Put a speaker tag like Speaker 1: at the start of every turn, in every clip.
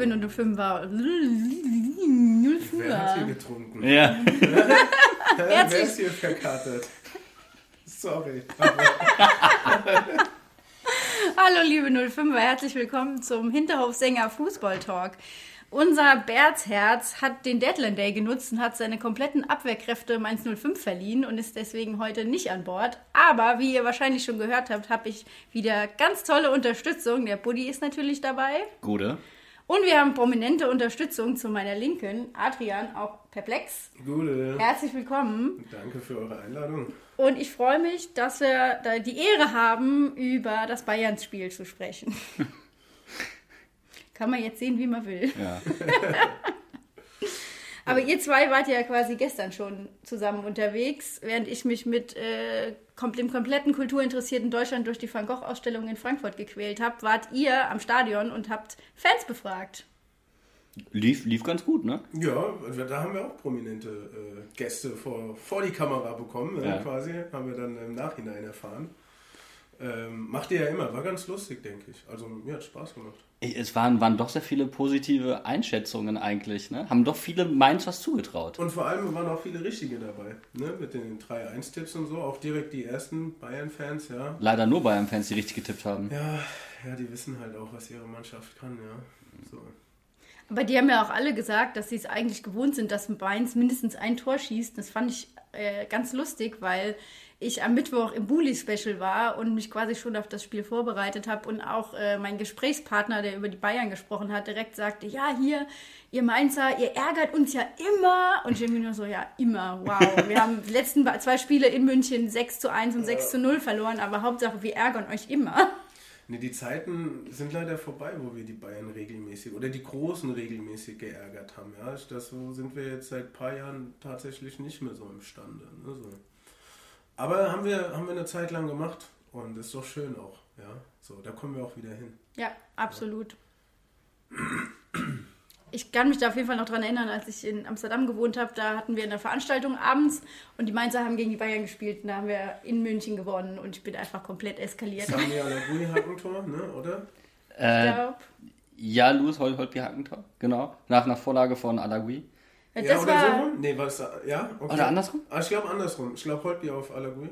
Speaker 1: Hallo, liebe 05er.
Speaker 2: Wer hat hier
Speaker 1: 05er.
Speaker 2: getrunken?
Speaker 3: Ja.
Speaker 2: Wer ist hier verkatert? Sorry.
Speaker 1: Hallo, liebe 05er. Herzlich willkommen zum Hinterhofsänger Fußball Talk. Unser Bertsherz hat den Deadline Day genutzt und hat seine kompletten Abwehrkräfte im 105 verliehen und ist deswegen heute nicht an Bord. Aber wie ihr wahrscheinlich schon gehört habt, habe ich wieder ganz tolle Unterstützung. Der Buddy ist natürlich dabei.
Speaker 3: Gute.
Speaker 1: Und wir haben prominente Unterstützung zu meiner Linken. Adrian, auch perplex.
Speaker 2: Gute.
Speaker 1: Herzlich willkommen.
Speaker 2: Danke für eure Einladung.
Speaker 1: Und ich freue mich, dass wir da die Ehre haben, über das Bayerns-Spiel zu sprechen. Kann man jetzt sehen, wie man will.
Speaker 3: Ja.
Speaker 1: Aber ihr zwei wart ja quasi gestern schon zusammen unterwegs, während ich mich mit äh, dem kompletten kulturinteressierten Deutschland durch die Van Gogh-Ausstellung in Frankfurt gequält habe, wart ihr am Stadion und habt Fans befragt.
Speaker 3: Lief, lief ganz gut, ne?
Speaker 2: Ja, also da haben wir auch prominente äh, Gäste vor, vor die Kamera bekommen,
Speaker 3: Ja.
Speaker 2: äh, quasi. Haben wir dann im Nachhinein erfahren. Ähm, macht ihr ja immer, war ganz lustig, denke ich. Also mir hat Spaß gemacht.
Speaker 3: Es waren, waren doch sehr viele positive Einschätzungen eigentlich, ne? Haben doch viele Mainz was zugetraut.
Speaker 2: Und vor allem waren auch viele Richtige dabei, ne? Mit den 3-1-Tipps und so. Auch direkt die ersten Bayern-Fans, ja.
Speaker 3: Leider nur Bayern-Fans, die richtig getippt haben.
Speaker 2: Ja, ja, die wissen halt auch, was ihre Mannschaft kann, ja. So.
Speaker 1: Aber die haben ja auch alle gesagt, dass sie es eigentlich gewohnt sind, dass Mainz mindestens ein Tor schießt. Das fand ich äh, ganz lustig, weil ich am Mittwoch im Bully-Special war und mich quasi schon auf das Spiel vorbereitet habe und auch äh, mein Gesprächspartner, der über die Bayern gesprochen hat, direkt sagte, ja, hier, ihr Mainzer, ihr ärgert uns ja immer. Und ich irgendwie nur so, ja, immer, wow. Wir haben die letzten zwei Spiele in München 6 zu 1 und 6 zu 0 verloren, aber Hauptsache, wir ärgern euch immer.
Speaker 2: Ne, die Zeiten sind leider vorbei, wo wir die Bayern regelmäßig oder die Großen regelmäßig geärgert haben. Ja, das so sind wir jetzt seit ein paar Jahren tatsächlich nicht mehr so imstande. Ne, so. Aber haben wir, haben wir eine Zeit lang gemacht und ist doch schön auch. Ja, so, da kommen wir auch wieder hin.
Speaker 1: Ja, absolut. Ich kann mich da auf jeden Fall noch dran erinnern, als ich in Amsterdam gewohnt habe, da hatten wir eine Veranstaltung abends und die Mainzer haben gegen die Bayern gespielt und da haben wir in München gewonnen und ich bin einfach komplett eskaliert.
Speaker 2: Sami Alagui Hackentor, ne, oder?
Speaker 1: Ich
Speaker 3: Äh,
Speaker 1: glaub,
Speaker 3: ja, Louis Hol Holtby Hackentor, genau. Nach, nach Vorlage von Alagui.
Speaker 1: Das
Speaker 2: ja, oder
Speaker 1: war,
Speaker 2: so rum? Nee, war es ja? Okay.
Speaker 3: Oder andersrum?
Speaker 2: Ah, ich glaube andersrum. Ich glaube Holtby auf Alagui.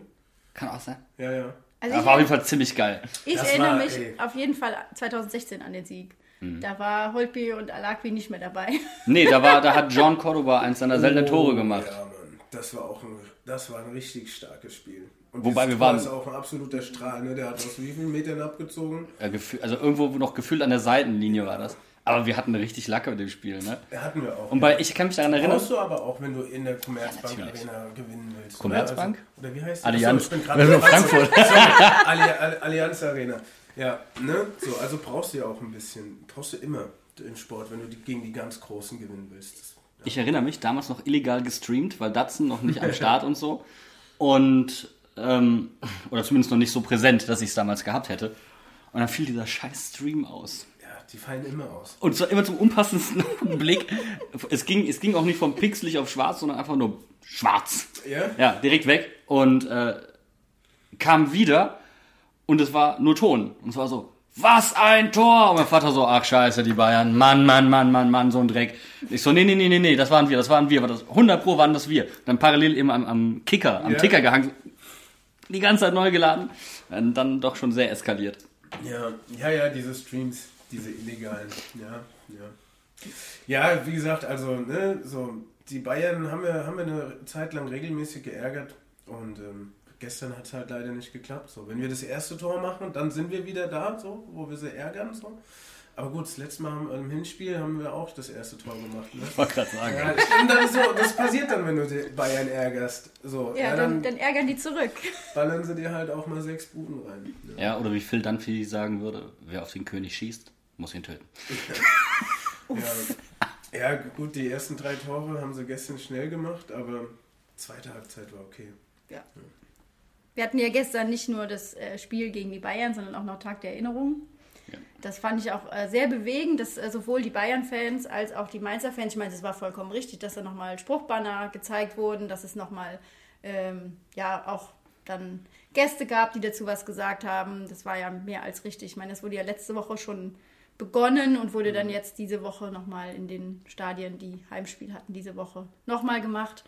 Speaker 3: Kann auch sein.
Speaker 2: Ja, ja.
Speaker 1: also ich,
Speaker 3: war auf jeden Fall ziemlich geil.
Speaker 1: ich
Speaker 2: Das
Speaker 1: erinnere
Speaker 2: war,
Speaker 1: mich
Speaker 2: ey.
Speaker 1: auf jeden Fall 2016 an den Sieg. Da war Holtby und Alakwi nicht mehr dabei.
Speaker 3: Nee, da, war, da hat John Cordoba eins seiner seltenen Tore gemacht.
Speaker 2: Oh, Ja, Mann. Das war auch ein, das war ein richtig starkes Spiel. Und
Speaker 3: Wobei wir waren-
Speaker 2: Tor ist auch ein absoluter Strahl. Ne? Der hat aus wie vielen Metern abgezogen?
Speaker 3: Ja, also irgendwo noch gefühlt an der Seitenlinie war das. Aber wir hatten eine richtig Lacke mit dem Spiel, ne?
Speaker 2: Hatten wir auch.
Speaker 3: Und bei, ich kann mich daran erinnern,
Speaker 2: Brauchst du aber auch, wenn du in der Commerzbank
Speaker 3: Ja.
Speaker 2: Arena gewinnen willst.
Speaker 3: Commerzbank?
Speaker 2: Ne? Also, oder wie heißt die?
Speaker 3: Allianz.
Speaker 2: Achso, ich bin gerade
Speaker 3: in Frankfurt.
Speaker 2: Alli Alli Allianz Arena. Ja, ne? So, also brauchst du ja auch ein bisschen, brauchst du immer im Sport, wenn du die, gegen die ganz Großen gewinnen willst. Das-
Speaker 3: Ich erinnere mich, damals noch illegal gestreamt, weil Datsun noch nicht am Start und so. Und, ähm, oder zumindest noch nicht so präsent, dass ich es damals gehabt hätte. Und dann fiel dieser scheiß Stream aus.
Speaker 2: Die fallen immer aus.
Speaker 3: Und zwar immer zum unpassendsten Blick. Es ging, es ging auch nicht vom pixelig auf schwarz, sondern einfach nur schwarz.
Speaker 2: Ja?
Speaker 3: Ja, direkt weg. Und äh, kam wieder und es war nur Ton. Und es war so, was ein Tor! Und mein Vater so, ach scheiße, die Bayern, Mann, Mann, Mann, Mann, Mann, so ein Dreck. Ich so, nee, nee, nee, nee, nee, das waren wir, das waren wir. War das, 100 Pro waren das wir. Dann parallel eben am, am Kicker, am
Speaker 2: Ja.
Speaker 3: Ticker gehangen. Die ganze Zeit neu geladen. Und dann doch schon sehr eskaliert.
Speaker 2: Ja, ja, ja, diese Streams, diese illegalen, ja, ja. Ja, wie gesagt, also, ne, so, die Bayern haben wir, haben wir eine Zeit lang regelmäßig geärgert und ähm, gestern hat es halt leider nicht geklappt. So, wenn wir das erste Tor machen, dann sind wir wieder da, so, wo wir sie ärgern. So. Aber gut, das letzte Mal haben, im Hinspiel haben wir auch das erste Tor gemacht. Ne?
Speaker 3: Ich wollte gerade sagen.
Speaker 2: Ja, und dann so, das passiert dann, wenn du die Bayern ärgerst. So,
Speaker 1: Ja, dann, dann ärgern die zurück.
Speaker 2: ballern sie dir halt auch mal sechs Buden rein. Ja.
Speaker 3: Ja, oder wie Phil Dunphy sagen würde, wer auf den König schießt, muss ihn töten.
Speaker 2: Ja. ja, gut, die ersten drei Tore haben sie gestern schnell gemacht, aber zweite Halbzeit war okay.
Speaker 1: Ja. Wir hatten ja gestern nicht nur das äh, Spiel gegen die Bayern, sondern auch noch Tag der Erinnerung.
Speaker 3: Ja.
Speaker 1: Das fand ich auch äh, sehr bewegend, dass äh, sowohl die Bayern-Fans als auch die Mainzer-Fans, ich meine, es war vollkommen richtig, dass da nochmal Spruchbanner gezeigt wurden, dass es nochmal, ähm, ja, auch dann Gäste gab, die dazu was gesagt haben. Das war ja mehr als richtig. Ich meine, das wurde ja letzte Woche schon begonnen und wurde dann jetzt diese Woche nochmal in den Stadien, die Heimspiel hatten, diese Woche nochmal gemacht.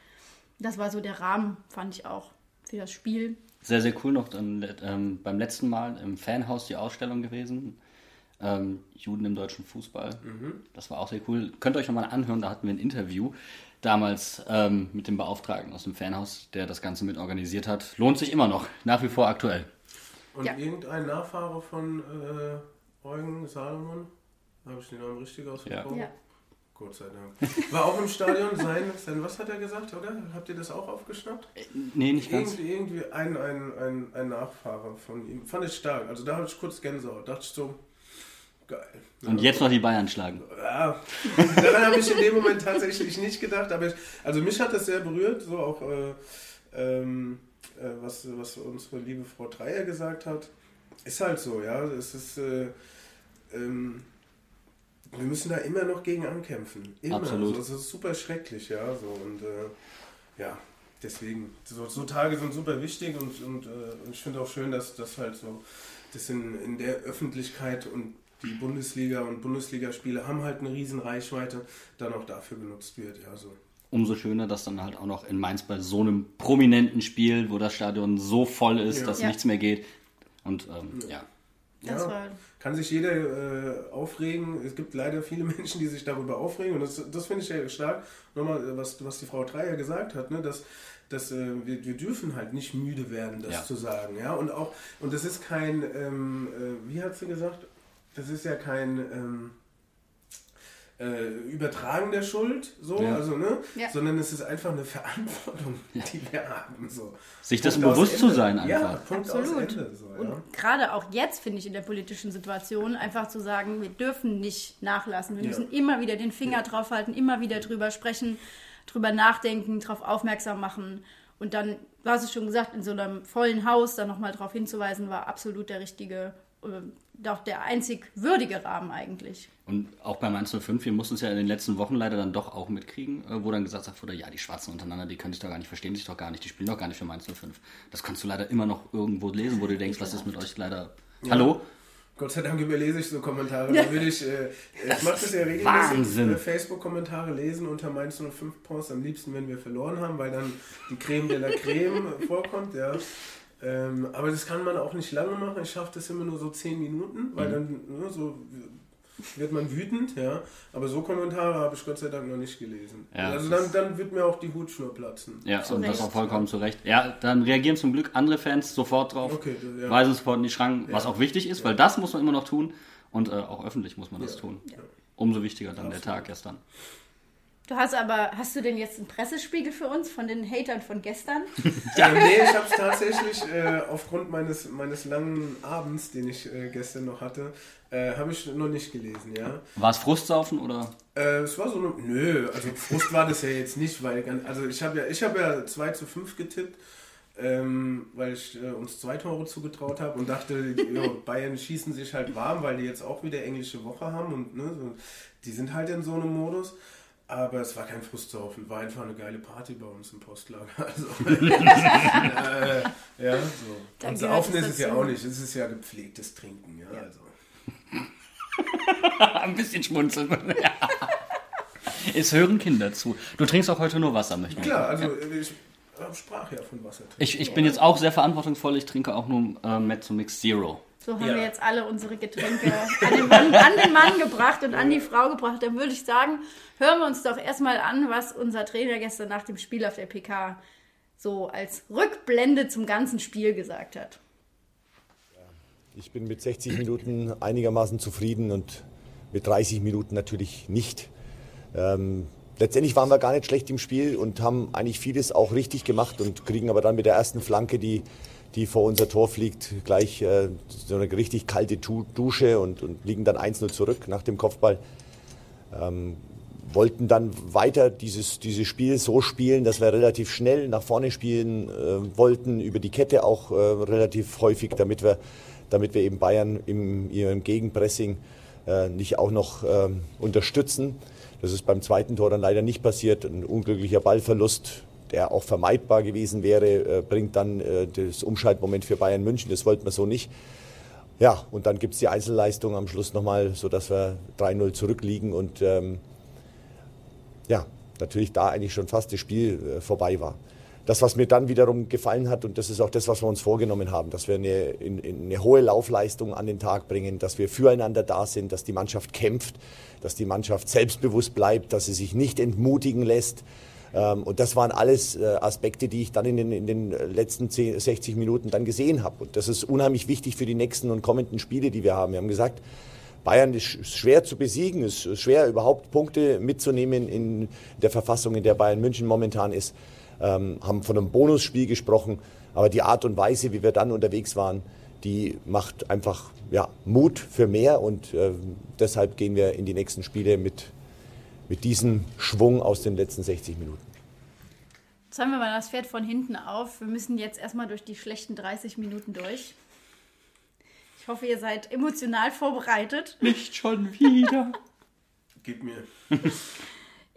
Speaker 1: Das war so der Rahmen, fand ich auch, für das Spiel.
Speaker 3: Sehr, sehr cool noch dann, ähm, beim letzten Mal im Fanhaus die Ausstellung gewesen. Ähm, Juden im deutschen Fußball. Das war auch sehr cool. Könnt ihr euch nochmal anhören, da hatten wir ein Interview damals ähm, mit dem Beauftragten aus dem Fanhaus, der das Ganze mit organisiert hat. Lohnt sich immer noch, nach wie vor aktuell.
Speaker 2: Und
Speaker 1: Ja.
Speaker 2: irgendein Nachfahre von äh, Eugen Salomon, habe ich den Namen richtig ausgesprochen?
Speaker 1: Ja.
Speaker 2: Gott sei Dank. War auch im Stadion. Sein, sein, was hat er gesagt, oder? Habt ihr das auch aufgeschnappt?
Speaker 3: Nee, nicht ganz.
Speaker 2: Irgendwie, irgendwie ein, ein, ein, ein Nachfahre von ihm. Fand ich stark. Also da habe ich kurz Gänsehaut. Dachte ich so, geil.
Speaker 3: Und jetzt noch die Bayern schlagen.
Speaker 2: Ja, daran habe ich in dem Moment tatsächlich nicht gedacht, aber ich, also mich hat das sehr berührt, so auch äh, ähm, äh, was, was unsere liebe Frau Dreier gesagt hat. Ist halt so, ja. Es ist, äh, ähm, wir müssen da immer noch gegen ankämpfen. Immer.
Speaker 3: Absolut.
Speaker 2: Also, es ist super schrecklich, ja. So, und äh, ja, deswegen, so, so Tage sind super wichtig und, und, äh, und ich finde auch schön, dass das halt so, das in, in der Öffentlichkeit und die Bundesliga und Bundesligaspiele haben halt eine riesen Reichweite, dann auch dafür genutzt wird, ja, so.
Speaker 3: Umso schöner, dass dann halt auch noch in Mainz bei so einem prominenten Spiel, wo das Stadion so voll ist,
Speaker 2: Ja.
Speaker 3: dass
Speaker 1: Ja.
Speaker 3: nichts mehr geht. Und ähm, ja.
Speaker 2: Ja, kann sich jeder äh, aufregen. Es gibt leider viele Menschen, die sich darüber aufregen. Und das, das finde ich ja stark. Nochmal, was, was die Frau Dreier gesagt hat, ne? dass, dass äh, wir, wir dürfen halt nicht müde werden, das
Speaker 3: Ja.
Speaker 2: zu sagen. Ja? Und auch, und das ist kein, ähm, äh, wie hat sie gesagt? Das ist ja kein ähm, äh, Übertragen der Schuld, so,
Speaker 3: Ja.
Speaker 2: also, ne?
Speaker 1: Ja.
Speaker 2: sondern es ist einfach eine Verantwortung, die wir haben. So.
Speaker 3: Sich
Speaker 2: Punkt aus
Speaker 3: bewusst zu sein
Speaker 2: Ja,
Speaker 3: einfach.
Speaker 2: Punkt aus
Speaker 1: Absolut.
Speaker 2: Ende. So,
Speaker 1: Und
Speaker 2: ja.
Speaker 1: gerade auch jetzt finde ich in der politischen Situation einfach zu sagen, wir dürfen nicht nachlassen. Wir
Speaker 2: Ja.
Speaker 1: müssen immer wieder den Finger drauf halten, immer wieder drüber sprechen, drüber nachdenken, darauf aufmerksam machen. Und dann, du hast es schon gesagt, in so einem vollen Haus dann nochmal darauf hinzuweisen, war absolut der richtige, doch der einzig würdige Rahmen eigentlich.
Speaker 3: Und auch bei Mainz 05, wir mussten es ja in den letzten Wochen leider dann doch auch mitkriegen, äh, wo dann gesagt wurde, ja, die Schwarzen untereinander, die können sich doch gar nicht verstehen, sich doch gar nicht, die spielen doch gar nicht für Mainz 05. Das kannst du leider immer noch irgendwo lesen, wo du denkst, was ist mit euch leider... Hallo?
Speaker 2: Gott sei Dank überlese ich so Kommentare. Da würde ich, äh, ich mache das ja regelmäßig,
Speaker 3: Wahnsinn.
Speaker 2: äh, Facebook-Kommentare lesen unter Mainz 05 Posts. Am liebsten, wenn wir verloren haben, weil dann die Creme de la Creme vorkommt, ja. Ähm, aber das kann man auch nicht lange machen. Ich schaffe das immer nur so 10 Minuten, weil
Speaker 3: Mhm.
Speaker 2: dann ne, so wird man wütend, ja. Aber so Kommentare habe ich Gott sei Dank noch nicht gelesen.
Speaker 3: Ja,
Speaker 2: also
Speaker 3: das
Speaker 2: dann, dann wird mir auch die Hutschnur platzen.
Speaker 3: Ja,
Speaker 1: Zu
Speaker 3: und das
Speaker 1: Recht.
Speaker 3: auch vollkommen zu Recht. Ja, dann reagieren zum Glück andere Fans sofort drauf,
Speaker 2: Okay, ja.
Speaker 3: weisen sofort in die Schranken, was auch wichtig ist, weil das muss man immer noch tun und äh, auch öffentlich muss man das
Speaker 2: Ja.
Speaker 3: tun. Umso wichtiger dann der Tag gestern.
Speaker 1: Du hast aber, hast du denn jetzt einen Pressespiegel für uns von den Hatern von gestern?
Speaker 2: Ja, nee, ich habe es tatsächlich äh, aufgrund meines, meines langen Abends, den ich äh, gestern noch hatte, äh, habe ich noch nicht gelesen, ja.
Speaker 3: War es Frustsaufen oder?
Speaker 2: Äh, es war so eine, nö, also Frust war das ja jetzt nicht, weil, also ich habe ja, ich habe ja 2 zu 5 getippt, ähm, weil ich äh, uns zwei Tore zugetraut habe und dachte, jo, Bayern schießen sich halt warm, weil die jetzt auch wieder englische Woche haben und ne, so, die sind halt in so einem Modus. Aber es war kein Frustsaufen, war einfach eine geile Party bei uns im Postlager. Also, äh, ja, so. Und Saufen ist es ja auch nicht, es ist ja gepflegtes Trinken. Ja, Also.
Speaker 3: Ein bisschen schmunzeln. es hören Kinder zu. Du trinkst auch heute nur Wasser, möchte ich.
Speaker 2: Klar, also ich sprach ja von Wasser.
Speaker 3: Ich, ich bin jetzt auch sehr verantwortungsvoll. Ich trinke auch nur äh, Mezzo Mix Zero.
Speaker 1: So haben
Speaker 2: Ja.
Speaker 1: wir jetzt alle unsere Getränke an den, Mann, an den Mann gebracht und an die Frau gebracht. Dann würde ich sagen, hören wir uns doch erstmal an, was unser Trainer gestern nach dem Spiel auf der PK so als Rückblende zum ganzen Spiel gesagt hat.
Speaker 4: Ich bin mit 60 Minuten einigermaßen zufrieden und mit 30 Minuten natürlich nicht. Ähm, letztendlich waren wir gar nicht schlecht im Spiel und haben eigentlich vieles auch richtig gemacht und kriegen aber dann mit der ersten Flanke, die, die vor unser Tor fliegt, gleich äh, so eine richtig kalte Dusche und, und liegen dann 1-0 zurück nach dem Kopfball. Ähm, wollten dann weiter dieses, dieses Spiel so spielen, dass wir relativ schnell nach vorne spielen äh, wollten, über die Kette auch äh, relativ häufig, damit wir damit wir eben Bayern im ihrem Gegenpressing äh, nicht auch noch äh, unterstützen. Das ist beim zweiten Tor dann leider nicht passiert. Ein unglücklicher Ballverlust, der auch vermeidbar gewesen wäre, äh, bringt dann äh, das Umschaltmoment für Bayern München. Das wollten wir so nicht. Ja, und dann gibt es die Einzelleistung am Schluss nochmal, sodass wir 3-0 zurückliegen und ähm, ja, natürlich da eigentlich schon fast das Spiel äh, vorbei war das, was mir dann wiederum gefallen hat, und das ist auch das, was wir uns vorgenommen haben, dass wir eine, eine, hohe Laufleistung an den Tag bringen, dass wir füreinander da sind, dass die Mannschaft kämpft, dass die Mannschaft selbstbewusst bleibt, dass sie sich nicht entmutigen lässt. Ähm, und das waren alles äh, Aspekte, die ich dann in den, in den letzten 10, 60 Minuten dann gesehen habe. Und das ist unheimlich wichtig für die nächsten und kommenden Spiele, die wir haben. Wir haben gesagt, Bayern ist schwer zu besiegen, ist schwer überhaupt Punkte mitzunehmen in der Verfassung, in der Bayern München momentan ist ähm, haben von einem Bonusspiel gesprochen. Aber die Art und Weise, wie wir dann unterwegs waren, die macht einfach ja, Mut für mehr und äh, deshalb gehen wir in die nächsten Spiele mit, mit diesem Schwung aus den letzten 60 Minuten.
Speaker 1: Zäumen wir mal das Pferd von hinten auf. Wir müssen jetzt erstmal durch die schlechten 30 Minuten durch. Ich hoffe, ihr seid emotional vorbereitet.
Speaker 3: Nicht schon wieder.
Speaker 2: Gib mir.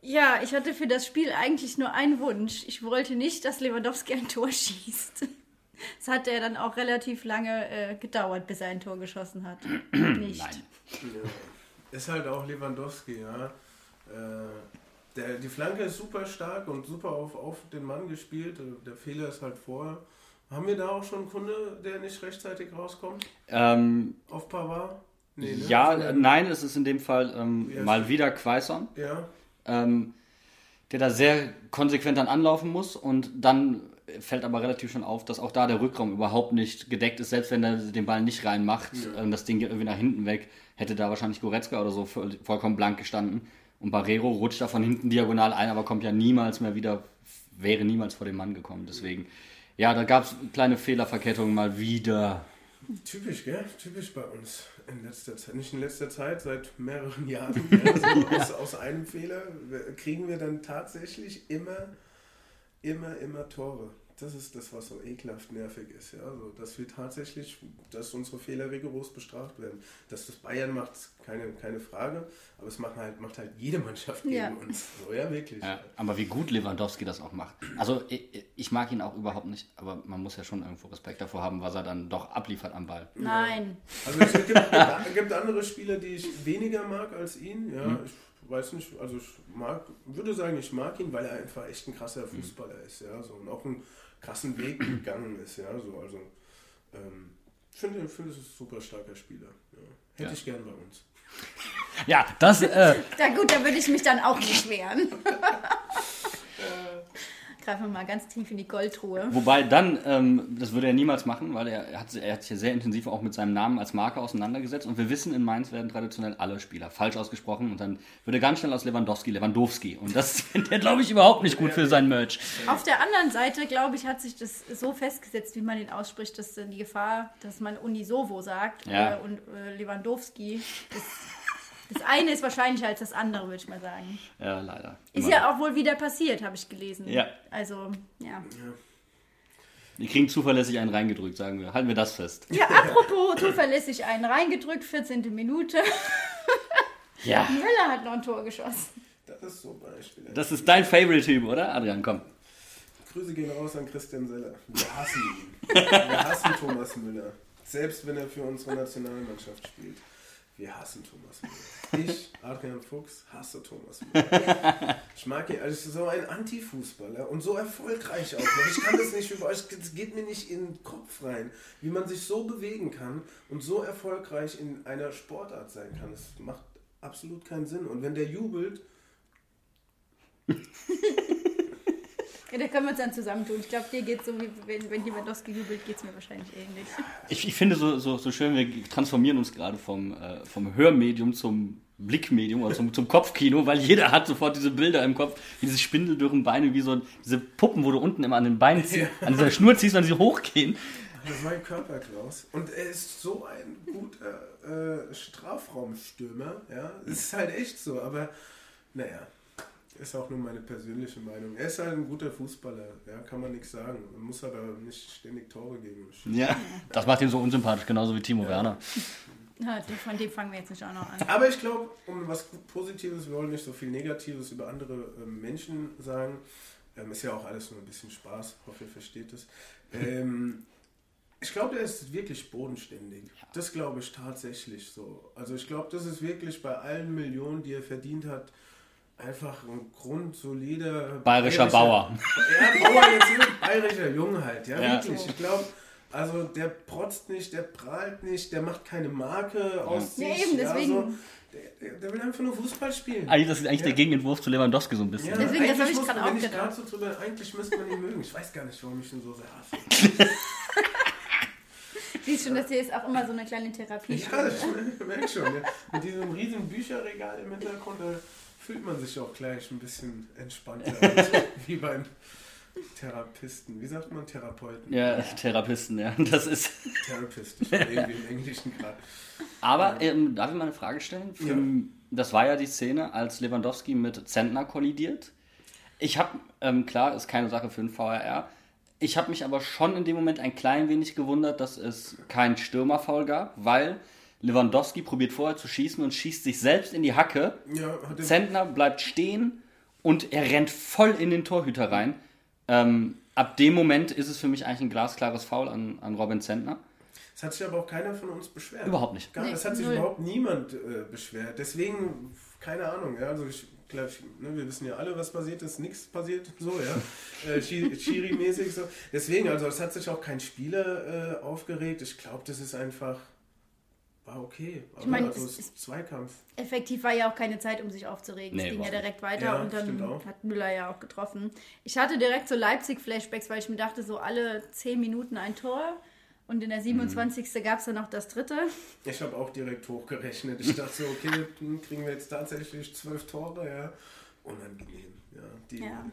Speaker 1: Ja, ich hatte für das Spiel eigentlich nur einen Wunsch. Ich wollte nicht, dass Lewandowski ein Tor schießt. Es hat ja dann auch relativ lange äh, gedauert, bis er ein Tor geschossen hat. nicht. Nein.
Speaker 2: Ja. Ist halt auch Lewandowski, ja. Äh, der, die Flanke ist super stark und super auf, auf den Mann gespielt. Der Fehler ist halt vorher. Haben wir da auch schon einen Kunde, der nicht rechtzeitig rauskommt?
Speaker 3: Ähm,
Speaker 2: auf Pavard?
Speaker 3: Nee, ne? Ja, nein, es ist in dem Fall ähm, mal wieder Quaison.
Speaker 2: Ja
Speaker 3: ähm, der da sehr konsequent dann anlaufen muss und dann fällt aber relativ schon auf, dass auch da der Rückraum überhaupt nicht gedeckt ist, selbst wenn er den Ball nicht reinmacht, ja. äh, das Ding geht irgendwie nach hinten weg, hätte da wahrscheinlich Goretzka oder so voll, vollkommen blank gestanden und Barrero rutscht da von hinten diagonal ein, aber kommt ja niemals mehr wieder, wäre niemals vor den Mann gekommen, deswegen ja, da gab es kleine Fehlerverkettungen mal wieder.
Speaker 2: Typisch, gell? Typisch bei uns in letzter Zeit, nicht in letzter Zeit, seit mehreren Jahren, also aus, aus, einem Fehler kriegen wir dann tatsächlich immer, immer, immer Tore das ist das, was so ekelhaft nervig ist. Ja? Also, dass wir tatsächlich, dass unsere Fehler rigoros bestraft werden. Dass das Bayern macht, keine, keine Frage, aber es macht halt, macht halt jede Mannschaft gegen ja. uns. So, ja, wirklich. Ja,
Speaker 3: aber wie gut Lewandowski das auch macht. Also ich, ich, mag ihn auch überhaupt nicht, aber man muss ja schon irgendwo Respekt davor haben, was er dann doch abliefert am Ball.
Speaker 1: Nein.
Speaker 2: Also es gibt, gibt, gibt andere Spieler, die ich weniger mag als ihn. Ja, hm. ich, weiß nicht, also ich mag, würde sagen, ich mag ihn, weil er einfach echt ein krasser Fußballer ist, ja, so und auch ein krassen Weg gegangen ist. Ja, so, also ähm, ich finde, find, es ist ein super starker Spieler. Ja. Hätte ja. ich gern bei uns.
Speaker 3: Ja, das. Äh,
Speaker 1: ja, gut, da würde ich mich dann auch nicht wehren. greifen wir mal ganz tief in die Goldruhe.
Speaker 3: Wobei dann, ähm, das würde er niemals machen, weil er, hat, er hat sich sehr intensiv auch mit seinem Namen als Marke auseinandergesetzt. Und wir wissen, in Mainz werden traditionell alle Spieler falsch ausgesprochen. Und dann würde ganz schnell aus Lewandowski Lewandowski. Und das findet er, glaube ich, überhaupt nicht gut für sein Merch.
Speaker 1: Auf der anderen Seite, glaube ich, hat sich das so festgesetzt, wie man ihn ausspricht, dass die Gefahr, dass man Unisovo sagt
Speaker 3: ja.
Speaker 1: äh, und äh, Lewandowski ist das eine ist wahrscheinlicher als das andere, würde ich mal sagen.
Speaker 3: Ja, leider.
Speaker 1: Ist Immer. ja auch wohl wieder passiert, habe ich gelesen.
Speaker 3: Ja.
Speaker 1: Also, ja.
Speaker 3: Die kriegen zuverlässig einen reingedrückt, sagen wir. Halten wir das fest.
Speaker 1: Ja, apropos zuverlässig einen reingedrückt, 14. Minute.
Speaker 3: Ja.
Speaker 1: Müller hat noch ein Tor geschossen.
Speaker 2: Das ist so Beispiel.
Speaker 3: Das ist dein Favorite-Typ, oder? Adrian, komm.
Speaker 2: Grüße gehen raus an Christian Seller. Wir hassen ihn. Wir hassen Thomas Müller. Selbst wenn er für unsere Nationalmannschaft spielt. Wir hassen Thomas Müller. Ich, Adrian Fuchs, hasse Thomas Müller. Ich mag ihn, also so ein Anti-Fußballer und so erfolgreich auch noch. Ich kann das nicht über euch, es geht mir nicht in den Kopf rein, wie man sich so bewegen kann und so erfolgreich in einer Sportart sein kann. Das macht absolut keinen Sinn. Und wenn der jubelt.
Speaker 1: Ja, da können wir uns dann zusammentun. Ich glaube, dir geht so, wie wenn, wenn Lewandowski jubelt, geht es mir wahrscheinlich ähnlich.
Speaker 3: Ich, ich finde so, so, so schön, wir transformieren uns gerade vom, äh, vom Hörmedium zum Blickmedium oder zum, zum Kopfkino, weil jeder hat sofort diese Bilder im Kopf, wie diese spindeldürren Beine, wie so diese Puppen, wo du unten immer an den Beinen ziehst, an dieser Schnur ziehst, wenn sie hochgehen.
Speaker 2: Das ist mein Körper, Klaus. Und er ist so ein guter äh, Strafraumstürmer. Ja, es ist halt echt so. Aber naja, ist auch nur meine persönliche Meinung. Er ist halt ein guter Fußballer. Ja, kann man nichts sagen. Man muss aber nicht ständig Tore geben.
Speaker 3: Ja, das macht ihn so unsympathisch, genauso wie Timo Werner.
Speaker 1: Ja, von dem fangen wir jetzt nicht auch noch an.
Speaker 2: Aber ich glaube, um was Positives, wir wollen nicht so viel Negatives über andere ähm, Menschen sagen. Ähm, ist ja auch alles nur ein bisschen Spaß. Hoffe, ihr versteht es. Ähm, ich glaube, der ist wirklich bodenständig. Das glaube ich tatsächlich so. Also ich glaube, das ist wirklich bei allen Millionen, die er verdient hat, einfach ein grundsolider
Speaker 3: Bayerischer Bauer.
Speaker 2: Ja, Bauer jetzt hier, bayerischer Junge halt, ja,
Speaker 3: Ja.
Speaker 2: wirklich. Ich glaube, also der protzt nicht, der prahlt nicht, der macht keine Marke aus
Speaker 1: Ja,
Speaker 2: sich.
Speaker 1: eben, deswegen-
Speaker 2: so. der, der, will einfach nur Fußball spielen.
Speaker 3: Eigentlich, das ist eigentlich
Speaker 2: Ja.
Speaker 3: der Gegenentwurf zu Lewandowski so ein bisschen.
Speaker 2: Ja,
Speaker 1: Deswegen, das
Speaker 2: eigentlich
Speaker 1: hab ich
Speaker 2: wenn
Speaker 1: auch
Speaker 2: ich
Speaker 1: gedacht.
Speaker 2: gerade so drüber, eigentlich müsste man ihn mögen. Ich weiß gar nicht, warum ich ihn so sehr hasse.
Speaker 1: Siehst schon, das hier ist auch immer so eine kleine Therapie.
Speaker 2: Ja, ich merke schon. Ja. Mit diesem riesen Bücherregal im Hintergrund, da fühlt man sich auch gleich ein bisschen entspannter. wie beim Therapisten. Wie sagt man? Therapeuten.
Speaker 3: Ja, Therapisten, ja. Das ist.
Speaker 2: Therapist. Ich bin irgendwie im Englischen gerade.
Speaker 3: Aber ähm, darf ich mal eine Frage stellen? Für,
Speaker 2: Ja.
Speaker 3: Das war ja die Szene, als Lewandowski mit Zentner kollidiert. Ich habe, ähm, klar, ist keine Sache für den VRR. Ich habe mich aber schon in dem Moment ein klein wenig gewundert, dass es keinen Stürmerfoul gab, weil Lewandowski probiert vorher zu schießen und schießt sich selbst in die Hacke.
Speaker 2: Ja, hat er
Speaker 3: Zentner bleibt stehen und er rennt voll in den Torhüter rein. Ähm, ab dem Moment ist es für mich eigentlich ein glasklares Foul an, an Robin Zentner.
Speaker 2: Es hat sich aber auch keiner von uns beschwert.
Speaker 3: Überhaupt nicht.
Speaker 2: Gar,
Speaker 1: Nee,
Speaker 2: es hat sich
Speaker 1: null.
Speaker 2: überhaupt niemand äh, beschwert. Deswegen, keine Ahnung, ja, also ich, klar, ich, ne, wir wissen ja alle, was passiert ist, nichts passiert, so, ja, äh, Chi- Chiri-mäßig so. Deswegen, also es hat sich auch kein Spieler äh, aufgeregt. Ich glaube, das ist einfach, war okay. Aber
Speaker 1: meine,
Speaker 2: also
Speaker 1: es ist-
Speaker 2: Zweikampf.
Speaker 1: Effektiv war ja auch keine Zeit, um sich aufzuregen.
Speaker 3: Nee,
Speaker 1: es ging ja direkt weiter
Speaker 2: Ja,
Speaker 1: und dann hat Müller ja auch getroffen. Ich hatte direkt so Leipzig-Flashbacks, weil ich mir dachte, so alle 10 Minuten ein Tor. Und in der 27. gab es dann noch das dritte.
Speaker 2: Ich habe auch direkt hochgerechnet. Ich dachte so, okay, kriegen wir jetzt tatsächlich zwölf Tore, ja. Unangenehm, ja. Die,
Speaker 1: Ja.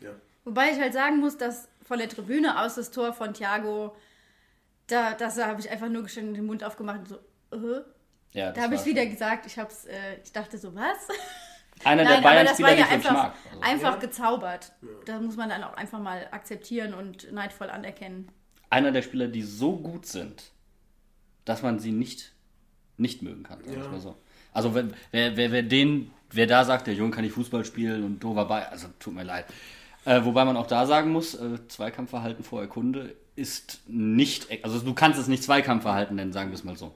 Speaker 2: ja.
Speaker 1: Wobei ich halt sagen muss, dass von der Tribüne aus das Tor von Thiago, da, das habe ich einfach nur schön den Mund aufgemacht und so, äh.
Speaker 3: Ja,
Speaker 1: Da habe ich wieder
Speaker 3: schon
Speaker 1: gesagt, ich hab's, äh, ich dachte so, was?
Speaker 3: Einer der
Speaker 1: Nein, aber das
Speaker 3: Bayern-Spieler,
Speaker 1: war
Speaker 3: die
Speaker 1: ja
Speaker 3: ich
Speaker 1: einfach,
Speaker 3: mag. Also,
Speaker 1: einfach
Speaker 2: Ja.
Speaker 1: gezaubert. Da muss man dann auch einfach mal akzeptieren und neidvoll anerkennen.
Speaker 3: einer der Spieler, die so gut sind, dass man sie nicht, nicht mögen kann. Sag ich
Speaker 2: Ja.
Speaker 3: mal so. Also wenn, wer, wer, wer den, wer da sagt, der Junge kann nicht Fußball spielen und doofer bei, also tut mir leid. Äh, wobei man auch da sagen muss, äh, Zweikampfverhalten vor Erkunde ist nicht, also du kannst es nicht Zweikampfverhalten nennen, sagen wir es mal so.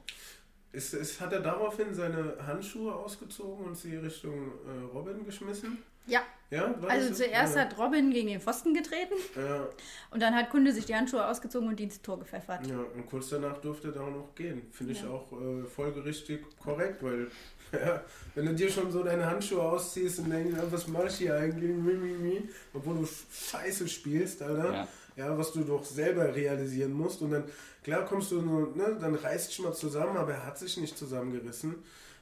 Speaker 2: Ist, ist, hat er daraufhin seine Handschuhe ausgezogen und sie Richtung äh, Robin geschmissen?
Speaker 1: Ja,
Speaker 2: Ja,
Speaker 1: also
Speaker 2: das
Speaker 1: zuerst
Speaker 2: ja.
Speaker 1: hat Robin gegen den Pfosten getreten
Speaker 2: Ja,
Speaker 1: und dann hat Kunde sich die Handschuhe ausgezogen und die ins Tor gepfeffert.
Speaker 2: ja, und kurz danach durfte er da auch noch gehen. Finde ich auch äh, folgerichtig korrekt, weil ja, wenn du dir schon so deine Handschuhe ausziehst und denkst, was mach ich hier eigentlich, mi, mi, mi, obwohl du Scheiße spielst, Alter.
Speaker 3: Ja.
Speaker 2: Ja. was du doch selber realisieren musst. Und dann, klar kommst du, ne, dann reißt dich mal zusammen, aber er hat sich nicht zusammengerissen.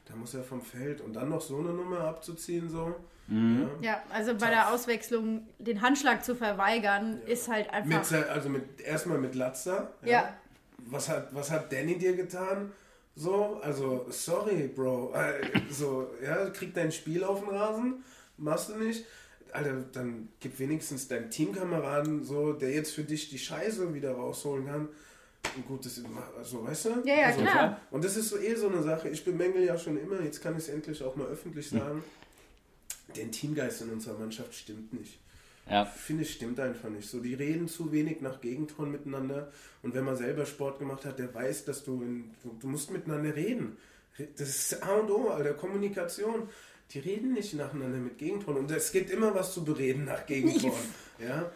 Speaker 2: Da muss er vom Feld und dann noch so eine Nummer abzuziehen, so. Ja.
Speaker 1: Ja, also bei der Auswechslung den Handschlag zu verweigern, ist halt
Speaker 2: Mit,
Speaker 1: einfach.
Speaker 2: se- also mit, erstmal mit Latzer.
Speaker 1: Ja.
Speaker 2: Was hat, was hat Danny dir getan? So, also, sorry, Bro. So, ja, krieg dein Spiel auf den Rasen, machst du nicht. Alter, dann gib wenigstens deinem Teamkameraden so, der jetzt für dich die Scheiße wieder rausholen kann. Ein gutes, also, weißt du?
Speaker 1: Ja, ja,
Speaker 2: also,
Speaker 1: klar.
Speaker 2: Und das ist so eh so eine Sache. Ich bemängel ja schon immer, jetzt kann ich es endlich auch mal öffentlich sagen. Der Teamgeist in unserer Mannschaft stimmt nicht.
Speaker 3: Ja,
Speaker 2: Finde ich, stimmt einfach nicht. So, die reden zu wenig nach Gegentoren miteinander. Und wenn man selber Sport gemacht hat, der weiß, dass du, in, du, du musst miteinander reden. Das ist A und O, Alter, Kommunikation. Die reden nicht nacheinander mit Gegentoren. Und es gibt immer was zu bereden nach Gegentoren. ja?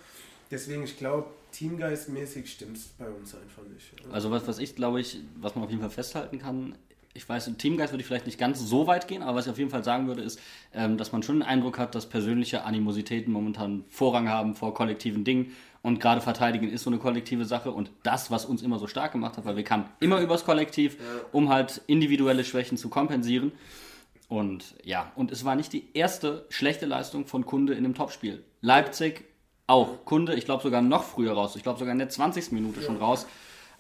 Speaker 2: Deswegen, ich glaube, teamgeistmäßig stimmt es bei uns einfach nicht. Ja.
Speaker 3: also was, was ich glaube ich, was man auf jeden Fall festhalten kann, ich weiß, im Teamgeist würde ich vielleicht nicht ganz so weit gehen, aber was ich auf jeden Fall sagen würde, ist, ähm, dass man schon den Eindruck hat, dass persönliche Animositäten momentan Vorrang haben vor kollektiven Dingen. Und gerade verteidigen ist so eine kollektive Sache und das, was uns immer so stark gemacht hat, weil wir kamen immer übers Kollektiv, um halt individuelle Schwächen zu kompensieren. Und ja, und es war nicht die erste schlechte Leistung von Kunde in einem Topspiel. Leipzig auch. Kunde, ich glaube sogar noch früher raus. Ich glaube sogar in der 20. Minute schon raus.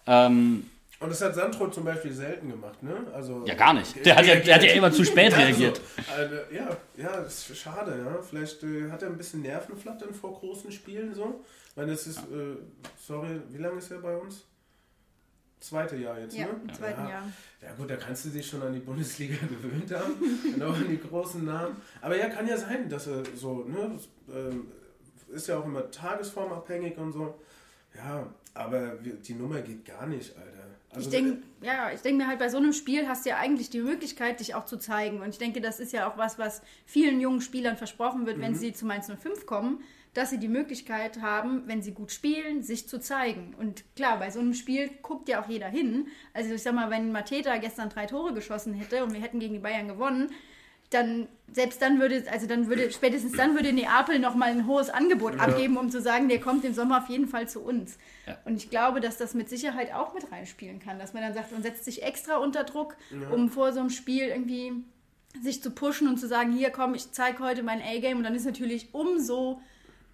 Speaker 3: Ähm,
Speaker 2: Und das hat Sandro zum Beispiel selten gemacht, ne? Also,
Speaker 3: ja, gar nicht. Der hat ja, der hat ja immer zu spät
Speaker 2: Also,
Speaker 3: reagiert.
Speaker 2: Also, ja, ja, das ist schade, ja. Vielleicht äh, hat er ein bisschen Nervenflattern vor großen Spielen so. Ich meine, das ist, äh, sorry, wie lange ist er bei uns? Zweite Jahr jetzt,
Speaker 1: Ja,
Speaker 2: ne?
Speaker 1: im zweiten
Speaker 2: ja.
Speaker 1: Jahr.
Speaker 2: Ja gut, da kannst du dich schon an die Bundesliga gewöhnt haben und auch an die großen Namen. Aber ja, kann ja sein, dass er so, ne, ähm, ist ja auch immer tagesformabhängig und so. Ja, aber die Nummer geht gar nicht, Alter. Also,
Speaker 1: ich denke, ja, ich denke mir halt, bei so einem Spiel hast du ja eigentlich die Möglichkeit, dich auch zu zeigen. Und ich denke, das ist ja auch was, was vielen jungen Spielern versprochen wird, wenn sie zu Mainz 05 kommen, dass sie die Möglichkeit haben, wenn sie gut spielen, sich zu zeigen. Und klar, bei so einem Spiel guckt ja auch jeder hin. Also ich sag mal, wenn Mateta gestern drei Tore geschossen hätte und wir hätten gegen die Bayern gewonnen, dann selbst dann würde, also dann würde, spätestens dann würde Neapel nochmal ein hohes Angebot abgeben, um zu sagen, der kommt im Sommer auf jeden Fall zu uns.
Speaker 3: Ja.
Speaker 1: Und ich glaube, dass das mit Sicherheit auch mit reinspielen kann, dass man dann sagt, man setzt sich extra unter Druck, um vor so einem Spiel irgendwie sich zu pushen und zu sagen, hier komm, ich zeige heute mein A-Game und dann ist natürlich umso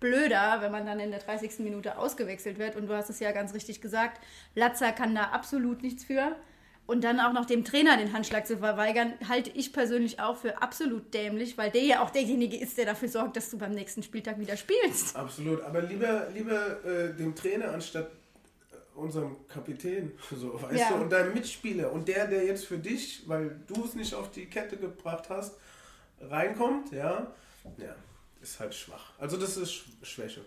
Speaker 1: blöder, wenn man dann in der 30. Minute ausgewechselt wird und du hast es ja ganz richtig gesagt, Latzer kann da absolut nichts für. Und dann auch noch dem Trainer den Handschlag zu verweigern, halte ich persönlich auch für absolut dämlich, weil der ja auch derjenige ist, der dafür sorgt, dass du beim nächsten Spieltag wieder spielst.
Speaker 2: Absolut, aber lieber, lieber äh, dem Trainer anstatt äh, unserem Kapitän, so, weißt
Speaker 1: Ja.
Speaker 2: du, und deinem Mitspieler und der, der jetzt für dich, weil du es nicht auf die Kette gebracht hast, reinkommt, ja, ja, ist halt schwach. Also das ist Sch Schwäche.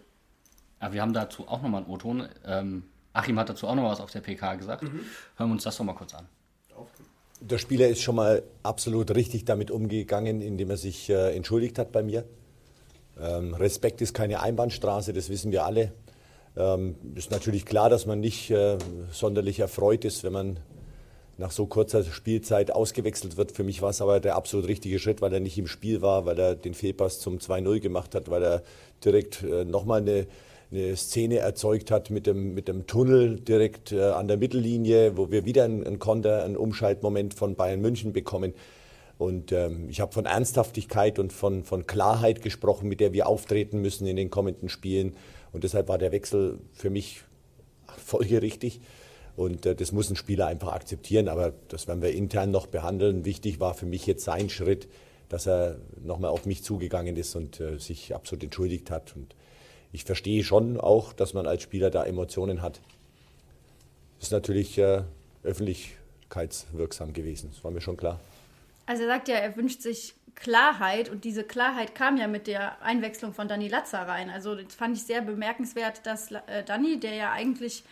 Speaker 3: Ja, wir haben dazu auch nochmal einen O-Ton. Ähm, Achim hat dazu auch noch was auf der PK gesagt. Hören wir uns das doch mal kurz an.
Speaker 4: Der Spieler ist schon mal absolut richtig damit umgegangen, indem er sich äh, entschuldigt hat bei mir. Ähm, Respekt ist keine Einbahnstraße, das wissen wir alle. Ähm, ist natürlich klar, dass man nicht äh, sonderlich erfreut ist, wenn man nach so kurzer Spielzeit ausgewechselt wird. Für mich war es aber der absolut richtige Schritt, weil er nicht im Spiel war, weil er den Fehlpass zum 2-0 gemacht hat, weil er direkt äh, nochmal eine, eine Szene erzeugt hat mit dem, mit dem Tunnel direkt äh, an der Mittellinie, wo wir wieder einen, einen Konter, einen Umschaltmoment von Bayern München bekommen. Und ähm, ich habe von Ernsthaftigkeit und von, von Klarheit gesprochen, mit der wir auftreten müssen in den kommenden Spielen. Und deshalb war der Wechsel für mich folgerichtig. Und äh, das muss ein Spieler einfach akzeptieren, aber das werden wir intern noch behandeln. Wichtig war für mich jetzt sein Schritt, dass er nochmal auf mich zugegangen ist und äh, sich absolut entschuldigt hat. Und ich verstehe schon auch, dass man als Spieler da Emotionen hat. Das ist natürlich äh, öffentlichkeitswirksam gewesen, das war mir schon klar.
Speaker 1: Also er sagt ja, er wünscht sich Klarheit und diese Klarheit kam ja mit der Einwechslung von Dani Latzer rein. Also das fand ich sehr bemerkenswert, dass Dani, der ja eigentlich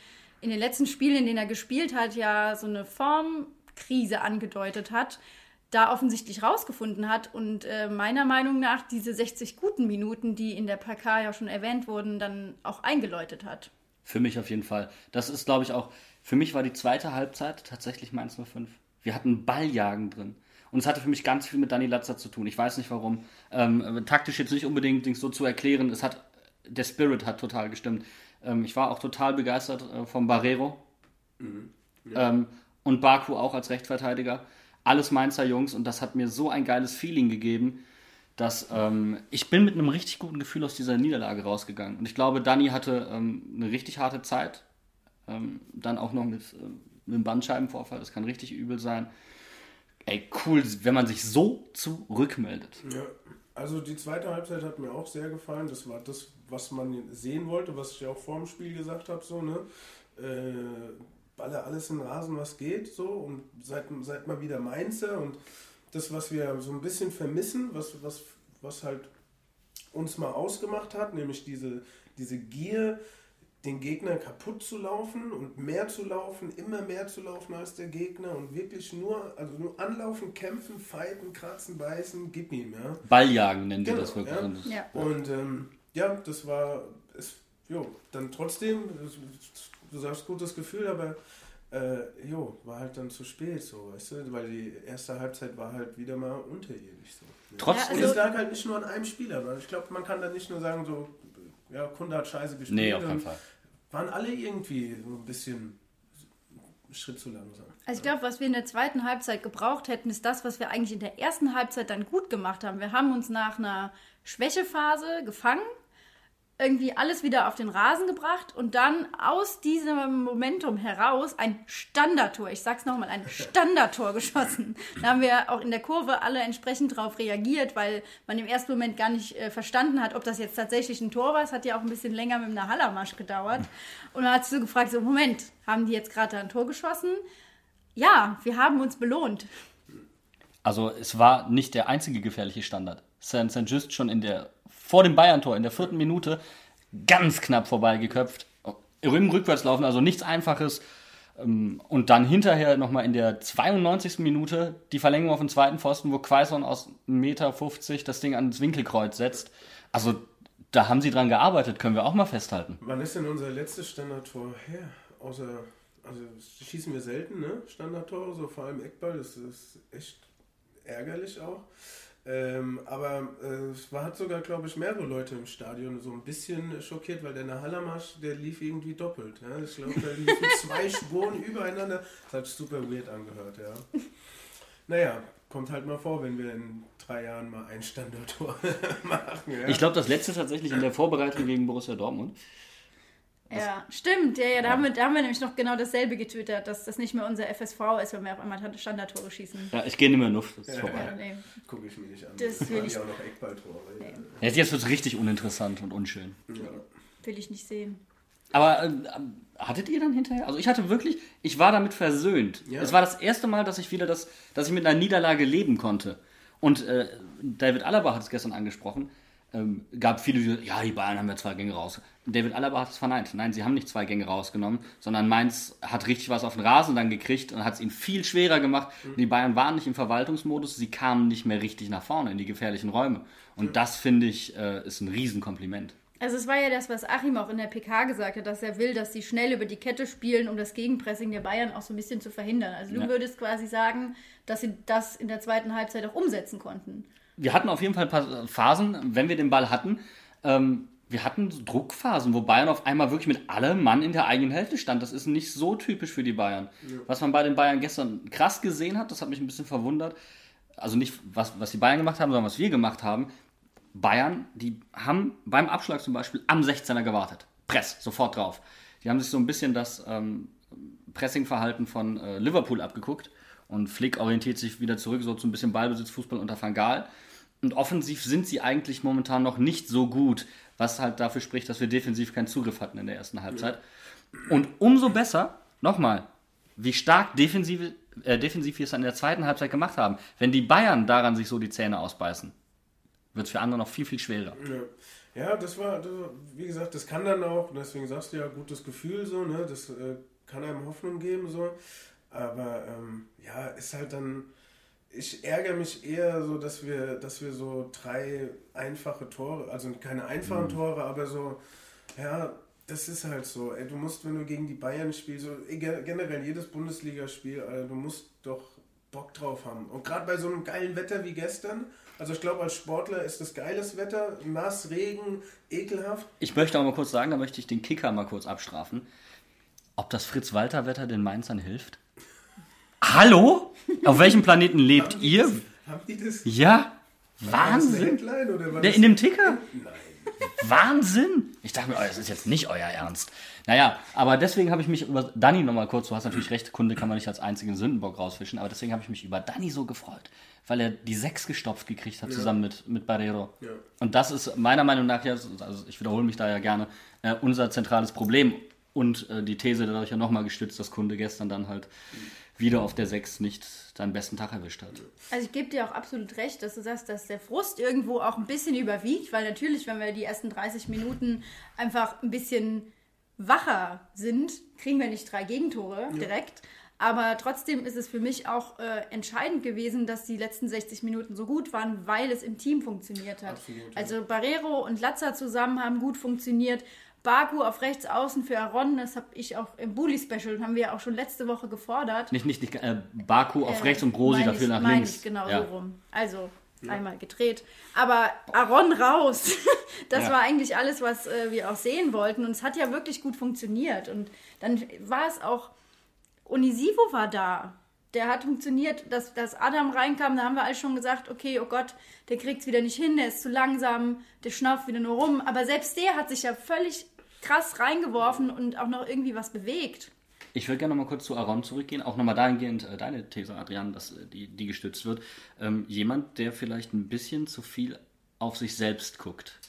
Speaker 1: in den letzten Spielen, in denen er gespielt hat, ja so eine Formkrise angedeutet hat, da offensichtlich rausgefunden hat und äh, meiner Meinung nach diese 60 guten Minuten, die in der PK ja schon erwähnt wurden, dann auch eingeläutet hat.
Speaker 3: Für mich auf jeden Fall. Das ist, glaube ich, auch. Für mich war die zweite Halbzeit tatsächlich Mainz 05. Wir hatten Balljagen drin. Und es hatte für mich ganz viel mit Dani Latzer zu tun. Ich weiß nicht warum. Ähm, taktisch jetzt nicht unbedingt so zu erklären. Es hat, der Spirit hat total gestimmt. Ähm, ich war auch total begeistert äh, vom Barrero. Ähm, und Baku auch als Rechtsverteidiger. Alles Mainzer Jungs. Und das hat mir so ein geiles Feeling gegeben, dass ähm, ich bin mit einem richtig guten Gefühl aus dieser Niederlage rausgegangen. Und ich glaube, Dani hatte ähm, eine richtig harte Zeit. Ähm, dann auch noch mit, äh, mit dem Bandscheibenvorfall. Das kann richtig übel sein. Ey, cool, wenn man sich so zurückmeldet.
Speaker 2: Ja, also die zweite Halbzeit hat mir auch sehr gefallen. Das war das, was man sehen wollte, was ich ja auch vor dem Spiel gesagt habe, so, ne? Äh, baller alles in den Rasen, was geht, so und seid, seid mal wieder Mainzer und das, was wir so ein bisschen vermissen, was, was, was halt uns mal ausgemacht hat, nämlich diese, diese Gier, den Gegner kaputt zu laufen und mehr zu laufen, immer mehr zu laufen als der Gegner und wirklich nur, also nur anlaufen, kämpfen, fighten, kratzen, beißen, gib ihm, ja.
Speaker 3: Balljagen nennen wir
Speaker 2: Genau,
Speaker 3: das wirklich.
Speaker 2: ja.
Speaker 1: Ja.
Speaker 2: Und ähm, ja, das war, es, jo, dann trotzdem, du sagst gutes Gefühl, aber äh, jo, war halt dann zu spät, so, weißt du, weil die erste Halbzeit war halt wieder mal unterirdisch so.
Speaker 3: Trotz-
Speaker 1: Ja,
Speaker 2: Und
Speaker 1: also-
Speaker 2: es lag halt nicht nur an einem Spieler, weil ich glaube, man kann da nicht nur sagen, so, ja, Kunde hat scheiße gespielt.
Speaker 3: Nee, auf keinen
Speaker 2: und
Speaker 3: Fall.
Speaker 2: Waren alle irgendwie so ein bisschen einen Schritt zu langsam.
Speaker 1: Also ich glaube, was wir in der zweiten Halbzeit gebraucht hätten, ist das, was wir eigentlich in der ersten Halbzeit dann gut gemacht haben. Wir haben uns nach einer Schwächephase gefangen, irgendwie alles wieder auf den Rasen gebracht und dann aus diesem Momentum heraus ein Standardtor, ich sag's nochmal, ein Standardtor geschossen. Da haben wir auch in der Kurve alle entsprechend darauf reagiert, weil man im ersten Moment gar nicht äh, verstanden hat, ob das jetzt tatsächlich ein Tor war. Es hat ja auch ein bisschen länger mit einer Hallermarsch gedauert. Und dann hat so gefragt, so Moment, haben die jetzt gerade ein Tor geschossen? Ja, wir haben uns belohnt.
Speaker 3: Also es war nicht der einzige gefährliche Standard. St. St. Just schon in der, vor dem Bayern-Tor, in der vierten Minute, ganz knapp vorbeigeköpft. Im Rückwärtslaufen, also nichts Einfaches. Ähm, Und dann hinterher nochmal in der 92. Minute die Verlängerung auf den zweiten Pfosten, wo Quaison aus 1,50 Meter das Ding ans Winkelkreuz setzt. Also da haben sie dran gearbeitet, können wir auch mal festhalten.
Speaker 2: Wann ist denn unser letztes Standardtor her? Außer, also schießen wir selten, ne? Standardtore, so vor allem Eckball, das ist echt ärgerlich auch. Ähm, aber äh, es war, hat sogar, glaube ich, mehrere Leute im Stadion so ein bisschen schockiert, weil der Hallermarsch, der lief irgendwie doppelt. Ja? Ich glaube, da liefen zwei Spuren übereinander. Das hat super weird angehört, ja. Naja, kommt halt mal vor, wenn wir in drei Jahren mal ein Standardtor machen. Ja?
Speaker 3: Ich glaube, das letzte tatsächlich in der Vorbereitung gegen Borussia Dortmund.
Speaker 1: Ja, stimmt. Ja, ja, da, Haben wir, da haben wir nämlich noch genau dasselbe getwittert, dass das nicht mehr unser FSV ist, wenn wir auf einmal Standardtore schießen.
Speaker 3: Ja, ich gehe nicht mehr in Luft, das ist vorbei.
Speaker 1: Ja, nee.
Speaker 2: Gucke ich mir nicht an.
Speaker 1: Das
Speaker 2: waren
Speaker 1: will ich-
Speaker 2: ja auch noch Eckballtore. Ja.
Speaker 3: Jetzt, jetzt wird es richtig uninteressant und unschön.
Speaker 1: Will ich nicht sehen.
Speaker 3: Aber äh, hattet ihr dann hinterher? Also ich hatte wirklich, ich war damit versöhnt.
Speaker 2: Ja.
Speaker 3: Es war das erste Mal, dass ich wieder das, dass ich mit einer Niederlage leben konnte. Und äh, David Alaba hat es gestern angesprochen. Ähm, gab viele, die gesagt, ja, die Bayern haben ja zwei Gänge raus. David Alaba hat es verneint. Nein, sie haben nicht zwei Gänge rausgenommen, sondern Mainz hat richtig was auf den Rasen dann gekriegt und hat es ihnen viel schwerer gemacht. Die Bayern waren nicht im Verwaltungsmodus, sie kamen nicht mehr richtig nach vorne in die gefährlichen Räume. Und das finde ich äh, ist ein Riesenkompliment.
Speaker 1: Also es war ja das, was Achim auch in der PK gesagt hat, dass er will, dass sie schnell über die Kette spielen, um das Gegenpressing der Bayern auch so ein bisschen zu verhindern. Also du
Speaker 3: Ja.
Speaker 1: würdest quasi sagen, dass sie das in der zweiten Halbzeit auch umsetzen konnten.
Speaker 3: Wir hatten auf jeden Fall ein paar Phasen, wenn wir den Ball hatten. Ähm, wir hatten Druckphasen, wo Bayern auf einmal wirklich mit allem Mann in der eigenen Hälfte stand. Das ist nicht so typisch für die Bayern. Was man bei den Bayern gestern krass gesehen hat, das hat mich ein bisschen verwundert. Also nicht, was, was die Bayern gemacht haben, sondern was wir gemacht haben. Bayern, die haben beim Abschlag zum Beispiel am 16er gewartet. Press, sofort drauf. Die haben sich so ein bisschen das ähm, Pressingverhalten von äh, Liverpool abgeguckt und Flick orientiert sich wieder zurück, so zu ein bisschen Ballbesitzfußball unter Van Gaal. Und offensiv sind sie eigentlich momentan noch nicht so gut, was halt dafür spricht, dass wir defensiv keinen Zugriff hatten in der ersten Halbzeit. Und umso besser, nochmal, wie stark defensiv, äh, defensiv wir es in der zweiten Halbzeit gemacht haben. Wenn die Bayern daran sich so die Zähne ausbeißen, wird es für andere noch viel, viel schwerer.
Speaker 2: Ja. ja, das war, das wie gesagt, das kann dann auch, deswegen sagst du ja, gutes Gefühl so, ne? Das äh, kann einem Hoffnung geben so. Aber ähm, ja, ist halt dann. Ich ärgere mich eher so, dass wir, dass wir so drei einfache Tore, also keine einfachen Tore, aber so, ja, das ist halt so. Ey, du musst, wenn du gegen die Bayern spielst, so, generell jedes Bundesligaspiel, Alter, du musst doch Bock drauf haben. Und gerade bei so einem geilen Wetter wie gestern, also ich glaube, als Sportler ist das geiles Wetter, nass, Regen, ekelhaft.
Speaker 3: Ich möchte auch mal kurz sagen, da möchte ich den Kicker mal kurz abstrafen. Ob das Fritz-Walter-Wetter den Mainzern hilft? Hallo? Auf welchem Planeten lebt ihr?
Speaker 2: Haben die das?
Speaker 3: Ja,
Speaker 2: War das eine
Speaker 3: Wahnsinn. Der in dem Ticker?
Speaker 2: Nein.
Speaker 3: Wahnsinn! Ich dachte mir, oh, das ist jetzt nicht euer Ernst. Naja, aber deswegen habe ich mich über Dani nochmal kurz, du hast natürlich recht, Kunde kann man nicht als einzigen Sündenbock rausfischen, aber deswegen habe ich mich über Dani so gefreut, weil er die sechs gestopft gekriegt hat zusammen mit, mit Barrero.
Speaker 2: Ja.
Speaker 3: Und das ist meiner Meinung nach, ja, also ich wiederhole mich da ja gerne, äh, unser zentrales Problem. Und äh, die These dadurch ja nochmal gestützt, dass Kunde gestern dann halt wieder auf der Sechs nicht seinen besten Tag erwischt hat.
Speaker 1: Also ich gebe dir auch absolut recht, dass du sagst, dass der Frust irgendwo auch ein bisschen überwiegt, weil natürlich, wenn wir die ersten 30 Minuten einfach ein bisschen wacher sind, kriegen wir nicht drei Gegentore direkt. Aber trotzdem ist es für mich auch äh, entscheidend gewesen, dass die letzten 60 Minuten so gut waren, weil es im Team funktioniert hat.
Speaker 2: Absolut, ja.
Speaker 1: Also Barrero und Latza zusammen haben gut funktioniert. Baku auf rechts außen für Aaron, das habe ich auch im Bully-Special, haben wir auch schon letzte Woche gefordert.
Speaker 3: Nicht, nicht, nicht äh, Baku auf
Speaker 1: Äh,
Speaker 3: rechts und Brosi dafür
Speaker 1: ich-
Speaker 3: nach
Speaker 1: mein
Speaker 3: links.
Speaker 1: Ich, genau
Speaker 3: ja.
Speaker 1: so rum. Also einmal gedreht. Aber Aaron raus, das
Speaker 3: Ja.
Speaker 1: war eigentlich alles, was äh, wir auch sehen wollten. Und es hat ja wirklich gut funktioniert. Und dann war es auch, Unisivo war da. Der hat funktioniert, dass, dass Adam reinkam, da haben wir alle schon gesagt, okay, oh Gott, der kriegt es wieder nicht hin, der ist zu langsam, der schnauft wieder nur rum. Aber selbst der hat sich ja völlig krass reingeworfen und auch noch irgendwie was bewegt.
Speaker 3: Ich würde gerne noch mal kurz zu Aaron zurückgehen, auch nochmal dahingehend äh, deine These, Adrian, dass äh, die, die gestützt wird. Ähm, jemand, der vielleicht ein bisschen zu viel auf sich selbst guckt.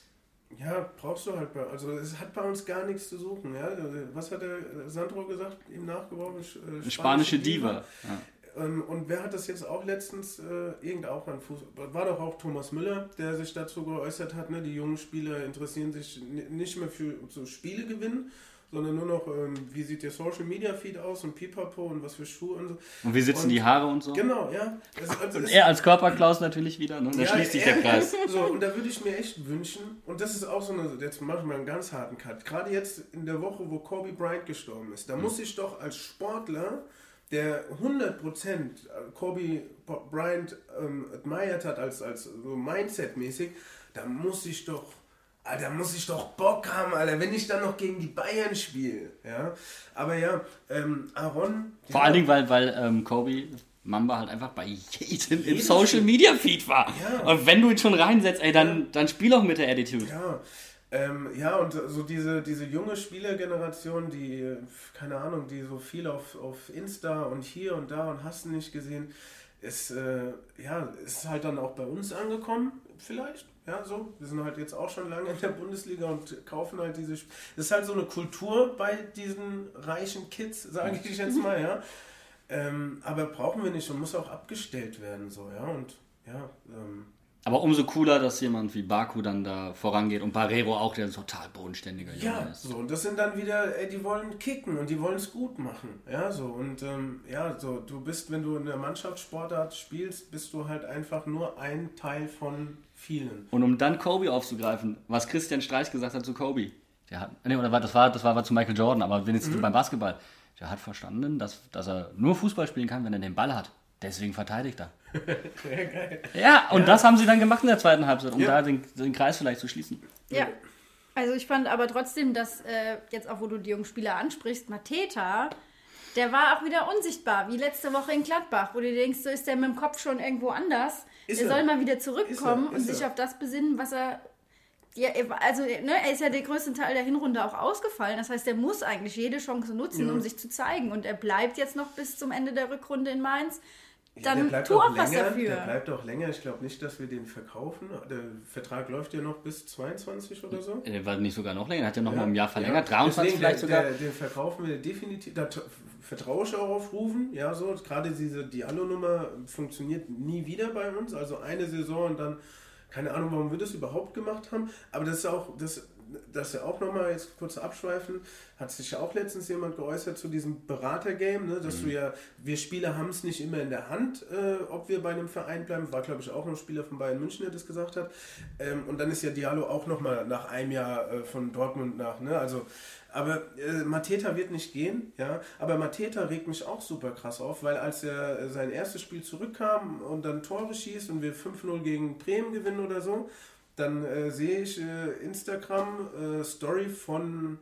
Speaker 2: Ja, brauchst du halt bei. Also es hat bei uns gar nichts zu suchen. Ja? Was hat der Sandro gesagt, ihm nachgeworfen? Äh,
Speaker 3: Spanische Diva. Ja.
Speaker 2: Ähm, und wer hat das jetzt auch letztens, äh, irgend auch an Fuß, war doch auch Thomas Müller, der sich dazu geäußert hat, ne? die jungen Spieler interessieren sich ni- nicht mehr für so Spiele gewinnen, sondern nur noch, ähm, wie sieht der Social Media Feed aus und Pipapo und was für Schuhe und so.
Speaker 3: Und wie sitzen
Speaker 2: Und-
Speaker 3: die Haare und so?
Speaker 2: Genau, ja. Also, also
Speaker 3: Und
Speaker 2: es-
Speaker 3: er als Körperklaus natürlich wieder, ne? Da
Speaker 2: ja,
Speaker 3: schließt sich der Kreis.
Speaker 2: So, und da würde ich mir echt wünschen, und das ist auch so eine, jetzt mache ich mal einen ganz harten Cut, gerade jetzt in der Woche, wo Kobe Bryant gestorben ist, da muss ich doch als Sportler, der 100% Kobe Bryant ähm, admired hat, als, als so Mindset-mäßig, da muss ich doch, Alter, muss ich doch Bock haben, Alter, wenn ich dann noch gegen die Bayern spiele, ja. Aber ja, ähm, Aaron...
Speaker 3: Vor allen Dingen, weil, weil ähm, Kobe Mamba halt einfach bei jedem im Social. Media Feed war.
Speaker 2: Ja.
Speaker 3: Und wenn du ihn schon reinsetzt, ey, dann, dann spiel auch mit der Attitude.
Speaker 2: Ja, ähm, ja, und so diese, diese junge Spielergeneration, die, keine Ahnung, die so viel auf, auf Insta und hier und da und hast nicht gesehen, ist, äh, ja, ist halt dann auch bei uns angekommen, vielleicht. Ja, so. Wir sind halt jetzt auch schon lange in der Bundesliga und kaufen halt diese. Sp das ist halt so eine Kultur bei diesen reichen Kids, sage ich jetzt mal, ja. Ähm, aber brauchen wir nicht und muss auch abgestellt werden, so, ja. Und ja, ähm,
Speaker 3: Aber umso cooler, dass jemand wie Baku dann da vorangeht und Barrero auch, der ein total bodenständiger Junge
Speaker 2: Ja,
Speaker 3: ist.
Speaker 2: so, und das sind dann wieder, ey, die wollen kicken und die wollen es gut machen. Ja, so, und ähm, ja, so, du bist, wenn du in der Mannschaftssportart spielst, bist du halt einfach nur ein Teil von vielen.
Speaker 3: Und um dann Kobe aufzugreifen, was Christian Streich gesagt hat zu Kobe. Der hat, nee, oder war, das war, das war, war zu Michael Jordan, aber wenigstens beim Basketball. Der hat verstanden, dass, dass er nur Fußball spielen kann, wenn er den Ball hat. Deswegen verteidigt er. ja, und das haben sie dann gemacht in der zweiten Halbzeit, um
Speaker 2: Ja.
Speaker 3: da den, den Kreis vielleicht zu schließen.
Speaker 1: Ja. Also ich fand aber trotzdem, dass äh, jetzt auch, wo du die jungen Spieler ansprichst, Mateta, der war auch wieder unsichtbar, wie letzte Woche in Gladbach, wo du denkst, so ist der mit dem Kopf schon irgendwo anders.
Speaker 2: Ist
Speaker 1: der
Speaker 2: er.
Speaker 1: soll mal wieder zurückkommen
Speaker 2: Ist er,
Speaker 1: und
Speaker 2: ist
Speaker 1: sich
Speaker 2: er.
Speaker 1: auf das besinnen, was er. Ja, war- also ne, er ist ja den größten Teil der Hinrunde auch ausgefallen. Das heißt, er muss eigentlich jede Chance nutzen, um sich zu zeigen. Und er bleibt jetzt noch bis zum Ende der Rückrunde in Mainz.
Speaker 2: Ja,
Speaker 1: Dann tu auch was dafür.
Speaker 2: Der bleibt auch länger. Ich glaube nicht, dass wir den verkaufen. Der Vertrag läuft ja noch bis 22 oder so.
Speaker 3: Er war nicht sogar noch länger, hat ja noch
Speaker 2: Ja,
Speaker 3: mal ein Jahr verlängert,
Speaker 2: ja.
Speaker 3: 23
Speaker 2: Deswegen,
Speaker 3: vielleicht
Speaker 2: der,
Speaker 3: sogar.
Speaker 2: Der, den verkaufen wir definitiv. Da vertraue ich auch auf Rufen. Ja, so. Gerade diese Diallo-Nummer funktioniert nie wieder bei uns. Also eine Saison und dann, keine Ahnung, warum wir das überhaupt gemacht haben. Aber das ist auch, das, das ja auch nochmal jetzt kurz abschweifen, hat sich ja auch letztens jemand geäußert zu diesem Beratergame, ne, dass du ja, wir Spieler haben es nicht immer in der Hand, äh, ob wir bei einem Verein bleiben. War, glaube ich, auch ein Spieler von Bayern München, der das gesagt hat. Ähm, und dann ist ja Diallo auch nochmal nach einem Jahr äh, von Dortmund nach, ne? Also, aber äh, Mateta wird nicht gehen, ja. Aber Mateta regt mich auch super krass auf, weil als er äh, sein erstes Spiel zurückkam und dann Tore schießt und wir 5-0 gegen Bremen gewinnen oder so, dann äh, sehe ich äh, Instagram äh, Story von,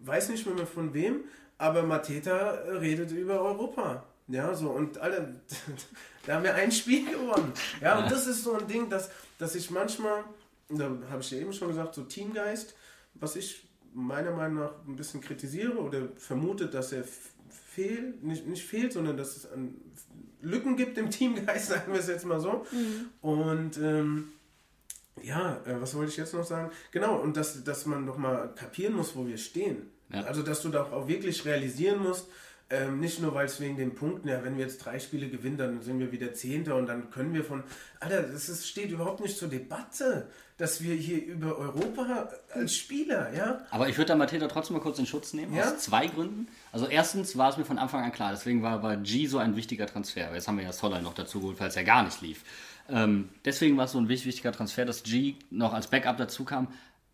Speaker 2: weiß nicht mehr von wem, aber Mateta äh, redet über Europa. Ja, so und alle, da haben wir ein Spiel gewonnen. Ja, und das ist so ein Ding, dass, dass ich manchmal, da habe ich ja eben schon gesagt, so Teamgeist, was ich meiner Meinung nach ein bisschen kritisiere oder vermute, dass er fehlt, nicht, nicht fehlt, sondern dass es an Lücken gibt im Teamgeist, sagen wir es jetzt mal so. Und ähm, ja, äh, was wollte ich jetzt noch sagen? Genau, und dass, dass man doch mal kapieren muss, wo wir stehen.
Speaker 3: Ja.
Speaker 2: Also, dass du doch auch wirklich realisieren musst, ähm, nicht nur, weil es wegen den Punkten, ja, wenn wir jetzt drei Spiele gewinnen, dann sind wir wieder Zehnter und dann können wir von, Alter, das ist, steht überhaupt nicht zur Debatte, dass wir hier über Europa als Spieler, ja,
Speaker 3: Aber ich würde da Mateta trotzdem mal kurz in Schutz nehmen,
Speaker 2: Ja?
Speaker 3: aus zwei Gründen. Also erstens war es mir von Anfang an klar, deswegen war, war G so ein wichtiger Transfer. Jetzt haben wir ja Soller noch dazu geholt, falls er gar nicht lief. Ähm, deswegen war es so ein wichtig- wichtiger Transfer, dass G noch als Backup dazu kam.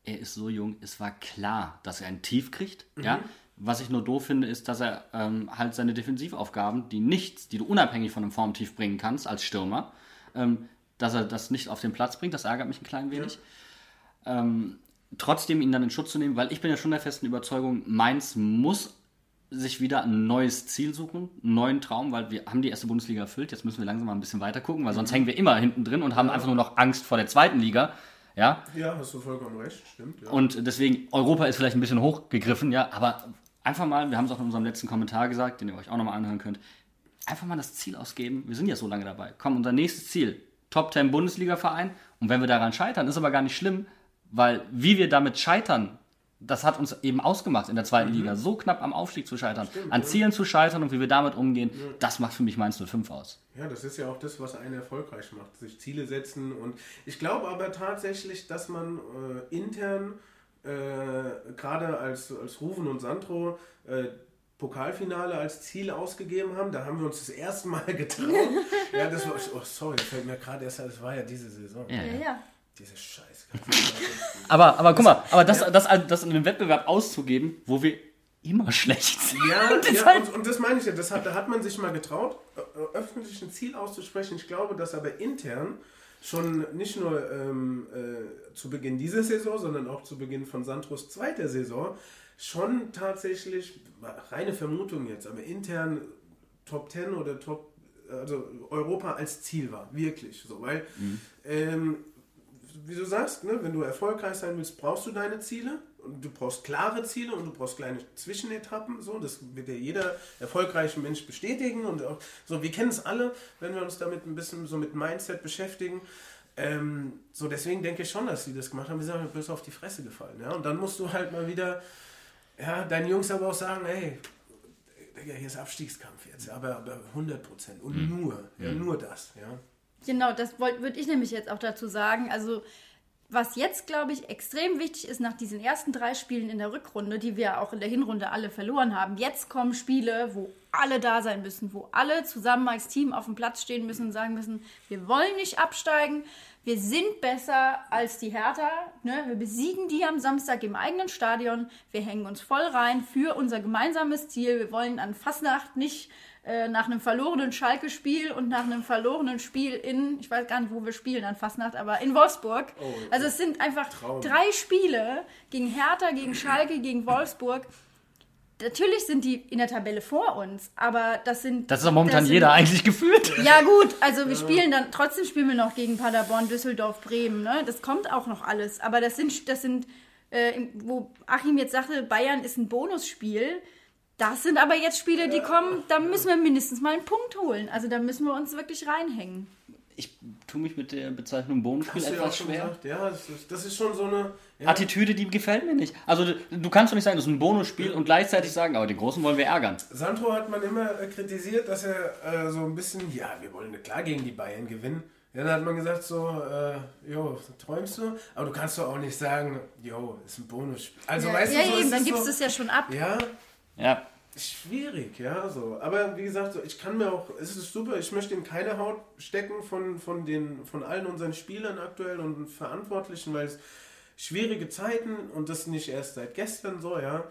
Speaker 3: er ist so jung, es war klar, dass er ein Tief kriegt.
Speaker 2: Mhm.
Speaker 3: Ja? Was ich nur doof finde, ist, dass er ähm, halt seine Defensivaufgaben, die nichts, die du unabhängig von einem Formtief bringen kannst als Stürmer, ähm, dass er das nicht auf den Platz bringt. Das ärgert mich ein klein wenig. Ähm, trotzdem ihn dann in Schutz zu nehmen, weil ich bin ja schon der festen Überzeugung, Mainz muss sich wieder ein neues Ziel suchen, einen neuen Traum, weil wir haben die erste Bundesliga erfüllt. Jetzt müssen wir langsam mal ein bisschen weiter gucken, weil sonst hängen wir immer hinten drin und haben einfach nur noch Angst vor der zweiten Liga. Ja,
Speaker 2: Ja, hast du vollkommen recht, stimmt. Ja.
Speaker 3: und deswegen, Europa ist vielleicht ein bisschen hochgegriffen, ja, aber einfach mal, wir haben es auch in unserem letzten Kommentar gesagt, den ihr euch auch nochmal anhören könnt, einfach mal das Ziel ausgeben. Wir sind ja so lange dabei. Komm, unser nächstes Ziel, Top 10 Bundesliga-Verein. Und wenn wir daran scheitern, ist aber gar nicht schlimm, weil wie wir damit scheitern, das hat uns eben ausgemacht in der zweiten Liga, so knapp am Aufstieg zu scheitern, an Zielen zu scheitern und wie wir damit umgehen, das macht für mich Mainz 05 aus.
Speaker 2: Ja, das ist ja auch das, was einen erfolgreich macht. Sich Ziele setzen. Und ich glaube aber tatsächlich, dass man äh, intern, äh, gerade als, als Rufen und Sandro, äh, Pokalfinale als Ziel ausgegeben haben. Da haben wir uns das erste Mal getraut. ja, das war, oh sorry, das fällt mir gerade erst, das war ja diese Saison.
Speaker 3: Ja,
Speaker 1: Ja, ja.
Speaker 2: Diese Scheiße.
Speaker 3: Aber, aber guck mal, aber das, das, das in einem Wettbewerb auszugeben, wo wir immer schlecht sind.
Speaker 2: Ja,
Speaker 3: Das
Speaker 2: ja
Speaker 3: halt-
Speaker 2: und, und das meine ich ja. Das hat, da hat man sich mal getraut, öffentlich ein Ziel auszusprechen. Ich glaube, dass aber intern schon nicht nur ähm, äh, zu Beginn dieser Saison, sondern auch zu Beginn von Santros zweiter Saison schon tatsächlich, reine Vermutung jetzt, aber intern Top 10 oder Top, also Europa als Ziel war. Wirklich so. Weil, ähm, sagst, ne, wenn du erfolgreich sein willst, brauchst du deine Ziele. Und du brauchst klare Ziele und du brauchst kleine Zwischenetappen. So, das wird ja jeder erfolgreiche Mensch bestätigen. Und auch, so, wir kennen es alle, wenn wir uns damit ein bisschen so mit Mindset beschäftigen. Ähm, so, deswegen denke ich schon, dass sie das gemacht haben. Wir sind halt bloß auf die Fresse gefallen. Ja? Und dann musst du halt mal wieder, ja, deinen Jungs aber auch sagen, hey, Digga, hier ist Abstiegskampf jetzt, aber, aber 100 Prozent und nur, ja, nur das, ja.
Speaker 1: Genau, das würde ich nämlich jetzt auch dazu sagen. Also, was jetzt, glaube ich, extrem wichtig ist nach diesen ersten drei Spielen in der Rückrunde, die wir auch in der Hinrunde alle verloren haben. Jetzt kommen Spiele, wo alle da sein müssen, wo alle zusammen als Team auf dem Platz stehen müssen und sagen müssen, wir wollen nicht absteigen, wir sind besser als die Hertha. Ne? Wir besiegen die am Samstag im eigenen Stadion. Wir hängen uns voll rein für unser gemeinsames Ziel. Wir wollen an Fastnacht nicht äh, nach einem verlorenen Schalke-Spiel und nach einem verlorenen Spiel in, ich weiß gar nicht, wo wir spielen an Fastnacht, aber in Wolfsburg. also es sind einfach
Speaker 2: Traum.
Speaker 1: drei Spiele gegen Hertha, gegen Schalke, gegen Wolfsburg. Natürlich sind die in der Tabelle vor uns, aber das sind.
Speaker 3: Das ist doch momentan
Speaker 1: sind-
Speaker 3: jeder eigentlich gefühlt.
Speaker 1: ja gut, also wir spielen dann, trotzdem spielen wir noch gegen Paderborn, Düsseldorf, Bremen, ne? Das kommt auch noch alles. Aber das sind, das sind, äh, wo Achim jetzt sagte, Bayern ist ein Bonusspiel. Das sind aber jetzt Spiele, die kommen, da müssen wir mindestens mal einen Punkt holen. Also da müssen wir uns wirklich reinhängen.
Speaker 3: Ich tue mich mit der Bezeichnung Bonusspiel
Speaker 2: Hast du ja auch
Speaker 3: etwas
Speaker 2: schon
Speaker 3: schwer.
Speaker 2: gesagt, ja, das ist, das ist schon so eine. Ja,
Speaker 3: Attitüde, die gefällt mir nicht. Also du, kannst doch nicht sagen, das ist ein Bonusspiel und gleichzeitig sagen, aber den Großen wollen wir ärgern.
Speaker 2: Sandro hat man immer äh, kritisiert, dass er äh, so ein bisschen, ja, wir wollen klar gegen die Bayern gewinnen. Ja, Dann hat man gesagt so, äh, jo, träumst du? Aber du kannst doch auch nicht sagen, jo, ist ein Bonusspiel. Also
Speaker 1: ja,
Speaker 2: weißt
Speaker 1: ja,
Speaker 2: du, so
Speaker 1: eben,
Speaker 2: ist
Speaker 1: dann
Speaker 2: es
Speaker 1: gibst du
Speaker 2: so,
Speaker 1: es ja schon ab.
Speaker 2: Ja,
Speaker 3: Ja,
Speaker 2: schwierig, ja, so. Aber wie gesagt, so, ich kann mir auch, es ist super, ich möchte in keine Haut stecken von, von, den, von allen unseren Spielern aktuell und Verantwortlichen, weil es schwierige Zeiten und das nicht erst seit gestern so, ja.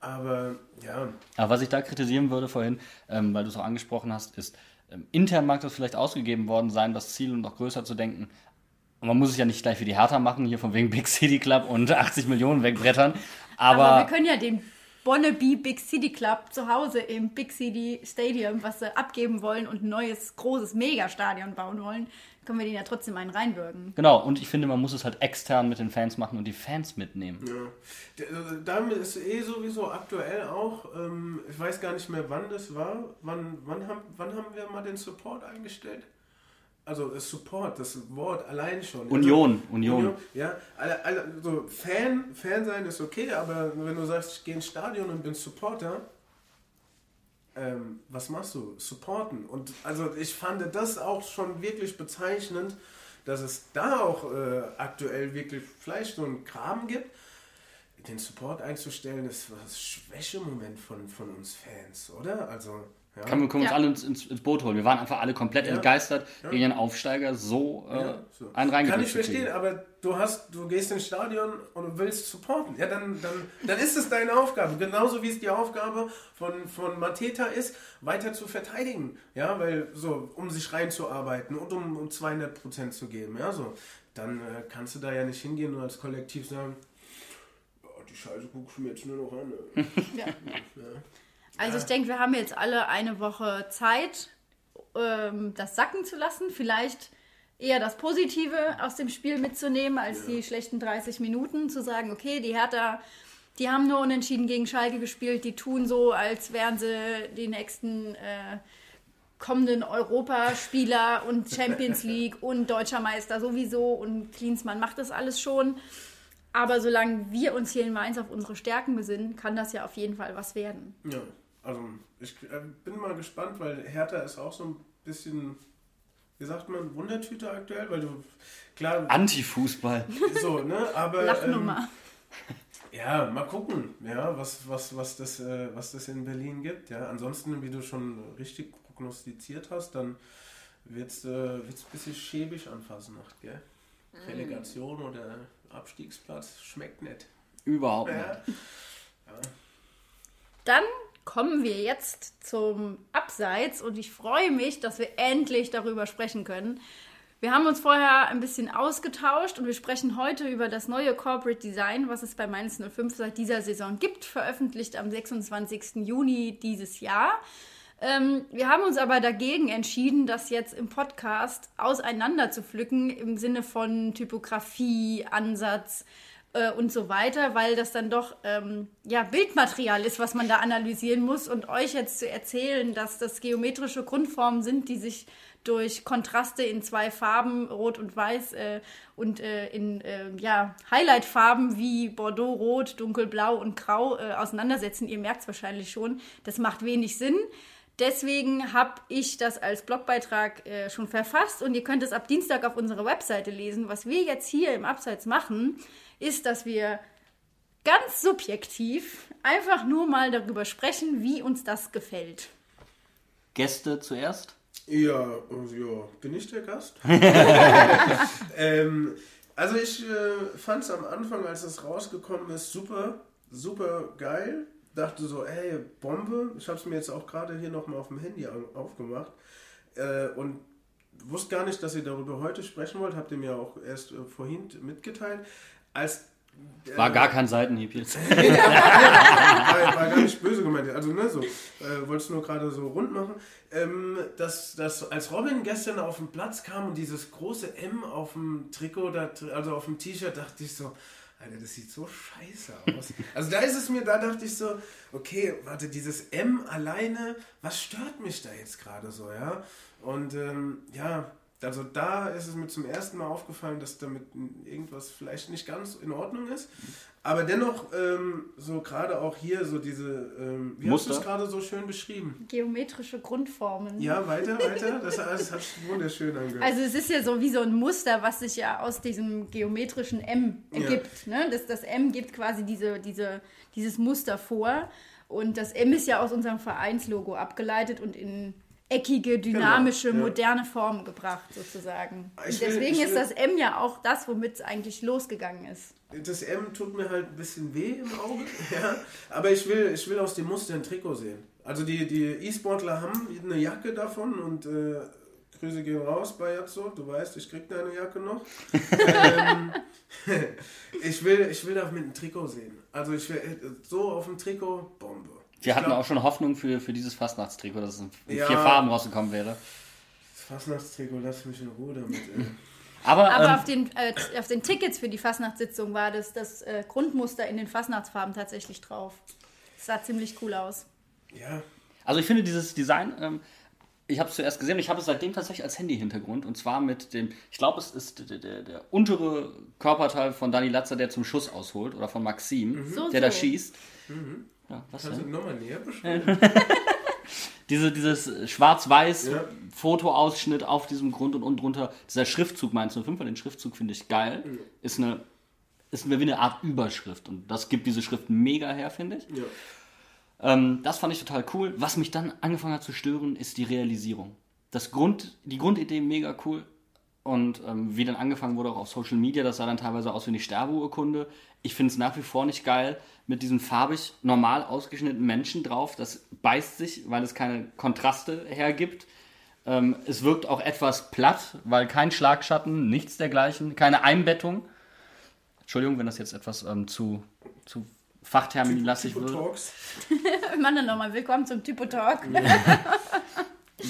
Speaker 2: Aber ja,
Speaker 3: aber was ich da kritisieren würde vorhin, ähm, weil du es auch angesprochen hast, ist, ähm, intern mag das vielleicht ausgegeben worden sein, das Ziel noch größer zu denken. Und man muss es ja nicht gleich für die Hertha machen, hier von wegen Big City Club und 80 Millionen wegbrettern.
Speaker 1: Aber,
Speaker 3: Aber,
Speaker 1: wir können ja den Bonneby Big City Club zu Hause im Big City Stadium, was sie abgeben wollen und ein neues, großes Megastadion bauen wollen, können wir den ja trotzdem einen reinwürgen.
Speaker 3: genau, und ich finde, man muss es halt extern mit den Fans machen und die Fans mitnehmen.
Speaker 2: D- also Damit ist eh sowieso aktuell auch, ähm, ich weiß gar nicht mehr, wann das war. Wann, wann, haben, wann haben wir mal den Support eingestellt? Also das Support, das Wort allein schon.
Speaker 3: Union,
Speaker 2: also,
Speaker 3: Union.
Speaker 2: Ja, alle, alle, so Fan, Fan sein ist okay, aber wenn du sagst, ich gehe ins Stadion und bin Supporter, ähm, was machst du? Supporten. Und also ich fand das auch schon wirklich bezeichnend, dass es da auch äh, aktuell wirklich vielleicht so einen Graben gibt. Den Support einzustellen, ist was Schwächemoment von, von uns Fans, oder? Also, ja.
Speaker 3: Können wir, können wir
Speaker 1: Ja.
Speaker 3: uns alle ins, ins, ins Boot holen. Wir waren einfach alle komplett
Speaker 2: Ja.
Speaker 3: entgeistert, gegen einen Aufsteiger so, äh,
Speaker 2: Ja, so.
Speaker 3: einen
Speaker 2: Kann ich verstehen,
Speaker 3: kriegen.
Speaker 2: aber du hast, du gehst ins Stadion und du willst supporten. Ja, dann, dann, dann ist es deine Aufgabe. Genauso wie es die Aufgabe von, von Mateta ist, weiter zu verteidigen. Ja, weil so, um sich reinzuarbeiten und um, um 200 Prozent zu geben. Ja, so. Dann äh, kannst du da ja nicht hingehen und als Kollektiv sagen, "Ja, die Scheiße guck ich mir jetzt nur noch an. ey."
Speaker 1: Ja. Also ich denke, wir haben jetzt alle eine Woche Zeit, ähm, das sacken zu lassen. Vielleicht eher das Positive aus dem Spiel mitzunehmen, als die schlechten 30 Minuten. Zu sagen, okay, die Hertha, die haben nur unentschieden gegen Schalke gespielt, die tun so, als wären sie die nächsten äh, kommenden Europaspieler und Champions League und Deutscher Meister sowieso und Klinsmann macht das alles schon. Aber solange wir uns hier in Mainz auf unsere Stärken besinnen, kann das ja auf jeden Fall was werden.
Speaker 2: Ja, also ich äh, bin mal gespannt, weil Hertha ist auch so ein bisschen, wie sagt man, Wundertüte aktuell, weil du, klar,
Speaker 3: Anti-Fußball.
Speaker 2: so, ne, aber...
Speaker 1: Lachnummer.
Speaker 2: Ähm, ja, mal gucken, ja, was, was, was, das, äh, was das in Berlin gibt. Ja. Ansonsten, wie du schon richtig prognostiziert hast, dann wird es äh, wird's ein bisschen schäbig an Fasnacht, gell? Relegation oder Abstiegsplatz schmeckt nicht.
Speaker 3: Überhaupt nicht.
Speaker 2: Ja.
Speaker 1: Dann kommen wir jetzt zum Abseits und ich freue mich, dass wir endlich darüber sprechen können. Wir haben uns vorher ein bisschen ausgetauscht und wir sprechen heute über das neue Corporate Design, was es bei Mainz 05 seit dieser Saison gibt, veröffentlicht am 26. Juni dieses Jahr. Ähm, wir haben uns aber dagegen entschieden, das jetzt im Podcast auseinander zu pflücken im Sinne von Typografie, Ansatz äh, und so weiter, weil das dann doch ähm, ja, Bildmaterial ist, was man da analysieren muss. Und euch jetzt zu erzählen, dass das geometrische Grundformen sind, die sich durch Kontraste in zwei Farben, Rot und Weiß, äh, und äh, in äh, ja, Highlight-Farben wie Bordeaux, Rot, Dunkelblau und Grau äh, auseinandersetzen. Ihr merkt es wahrscheinlich schon. Das macht wenig Sinn. Deswegen habe ich das als Blogbeitrag äh, schon verfasst und ihr könnt es ab Dienstag auf unserer Webseite lesen. Was wir jetzt hier im Abseits machen, ist, dass wir ganz subjektiv einfach nur mal darüber sprechen, wie uns das gefällt.
Speaker 3: Gäste zuerst.
Speaker 2: Ja, also, ja, bin ich der Gast? ähm, also ich äh, fand es am Anfang, als es rausgekommen ist, super, super geil. Dachte so, ey, Bombe. Ich habe es mir jetzt auch gerade hier nochmal auf dem Handy an, aufgemacht. Äh, und wusste gar nicht, dass ihr darüber heute sprechen wollt. Habt ihr mir auch erst äh, vorhin mitgeteilt. Als
Speaker 3: War gar kein Seitenhieb jetzt.
Speaker 2: war, war gar nicht böse gemeint. Also, ne, so. Äh, Wollte es nur gerade so rund machen. Ähm, dass, dass als Robin gestern auf den Platz kam und dieses große M auf dem Trikot, also auf dem T-Shirt, dachte ich so, Alter, das sieht so scheiße aus. Also da ist es mir, da dachte ich so, okay, warte, dieses M alleine, was stört mich da jetzt gerade so, ja? Und ähm, ja, also da ist es mir zum ersten Mal aufgefallen, dass damit irgendwas vielleicht nicht ganz in Ordnung ist. Aber dennoch, ähm, so gerade auch hier, so diese, ähm, wie
Speaker 3: Muster?
Speaker 2: hast du es gerade so schön beschrieben?
Speaker 1: Geometrische Grundformen.
Speaker 2: Ja, weiter, weiter. Das, das hat sich wunderschön angehört.
Speaker 1: Also es ist ja so wie so ein Muster, was sich ja aus diesem geometrischen M ergibt. Ne? Das, das M gibt quasi diese, diese, dieses Muster vor. Und das M ist ja aus unserem Vereinslogo abgeleitet und in eckige, dynamische,
Speaker 2: Genau, ja.
Speaker 1: moderne Formen gebracht, sozusagen.
Speaker 2: Ich
Speaker 1: Und
Speaker 2: will-
Speaker 1: deswegen
Speaker 2: ich
Speaker 1: ist
Speaker 2: will-
Speaker 1: das M ja auch das, womit es eigentlich losgegangen ist.
Speaker 2: Das M tut mir halt ein bisschen weh im Auge, ja. Aber ich will, ich will aus dem Muster ein Trikot sehen. Also die, die E-Sportler haben eine Jacke davon und äh, Grüße gehen raus bei Yazzo. Du weißt, ich krieg deine Jacke noch. ähm, ich, will, ich will da mit einem Trikot sehen. Also ich will so auf dem Trikot, Bombe.
Speaker 3: Wir
Speaker 2: Ich
Speaker 3: hatten
Speaker 2: glaub,
Speaker 3: auch schon Hoffnung für, für dieses Fastnachtstrikot, dass es in
Speaker 2: Ja.
Speaker 3: vier Farben rausgekommen wäre.
Speaker 2: Das Fastnachtstrikot, lass mich in Ruhe damit. Ey.
Speaker 3: Aber,
Speaker 1: Aber
Speaker 3: ähm,
Speaker 1: auf, den, äh, auf den Tickets für die Fastnachtssitzung war das, das äh, Grundmuster in den Fastnachtsfarben tatsächlich drauf. Das sah ziemlich cool aus.
Speaker 2: Ja,
Speaker 3: Also ich finde dieses Design, ähm, ich habe es zuerst gesehen, ich habe es seitdem tatsächlich als Handy-Hintergrund und zwar mit dem, ich glaube es ist der, der, der untere Körperteil von Dani Latzer, der zum Schuss ausholt oder von Maxim,
Speaker 1: So,
Speaker 3: der da
Speaker 1: so.
Speaker 3: schießt. Ja, was
Speaker 2: kannst du
Speaker 3: denn?
Speaker 2: nochmal näher beschreiben?
Speaker 3: Diese, dieses schwarz-weiß
Speaker 2: Ja.
Speaker 3: Fotoausschnitt auf diesem Grund und unten drunter, dieser Schriftzug Mainz 05, weil den Schriftzug finde ich geil, ist eine ist wie eine Art Überschrift und das gibt diese Schrift mega her, finde ich.
Speaker 2: Ja.
Speaker 3: Ähm, das fand ich total cool. Was mich dann angefangen hat zu stören, ist die Realisierung. Das Grund, die Grundidee mega cool. und ähm, wie dann angefangen wurde auch auf Social Media, das sah dann teilweise aus wie eine Sterbeurkunde. Ich finde es nach wie vor nicht geil mit diesen farbig normal ausgeschnittenen Menschen drauf. Das beißt sich, weil es keine Kontraste hergibt. Ähm, es wirkt auch etwas platt, weil kein Schlagschatten, nichts dergleichen, keine Einbettung. Entschuldigung, wenn das jetzt etwas ähm, zu, zu fachterminlastig wird.
Speaker 2: Talks.
Speaker 1: Mann, dann nochmal willkommen zum Typo-Talk.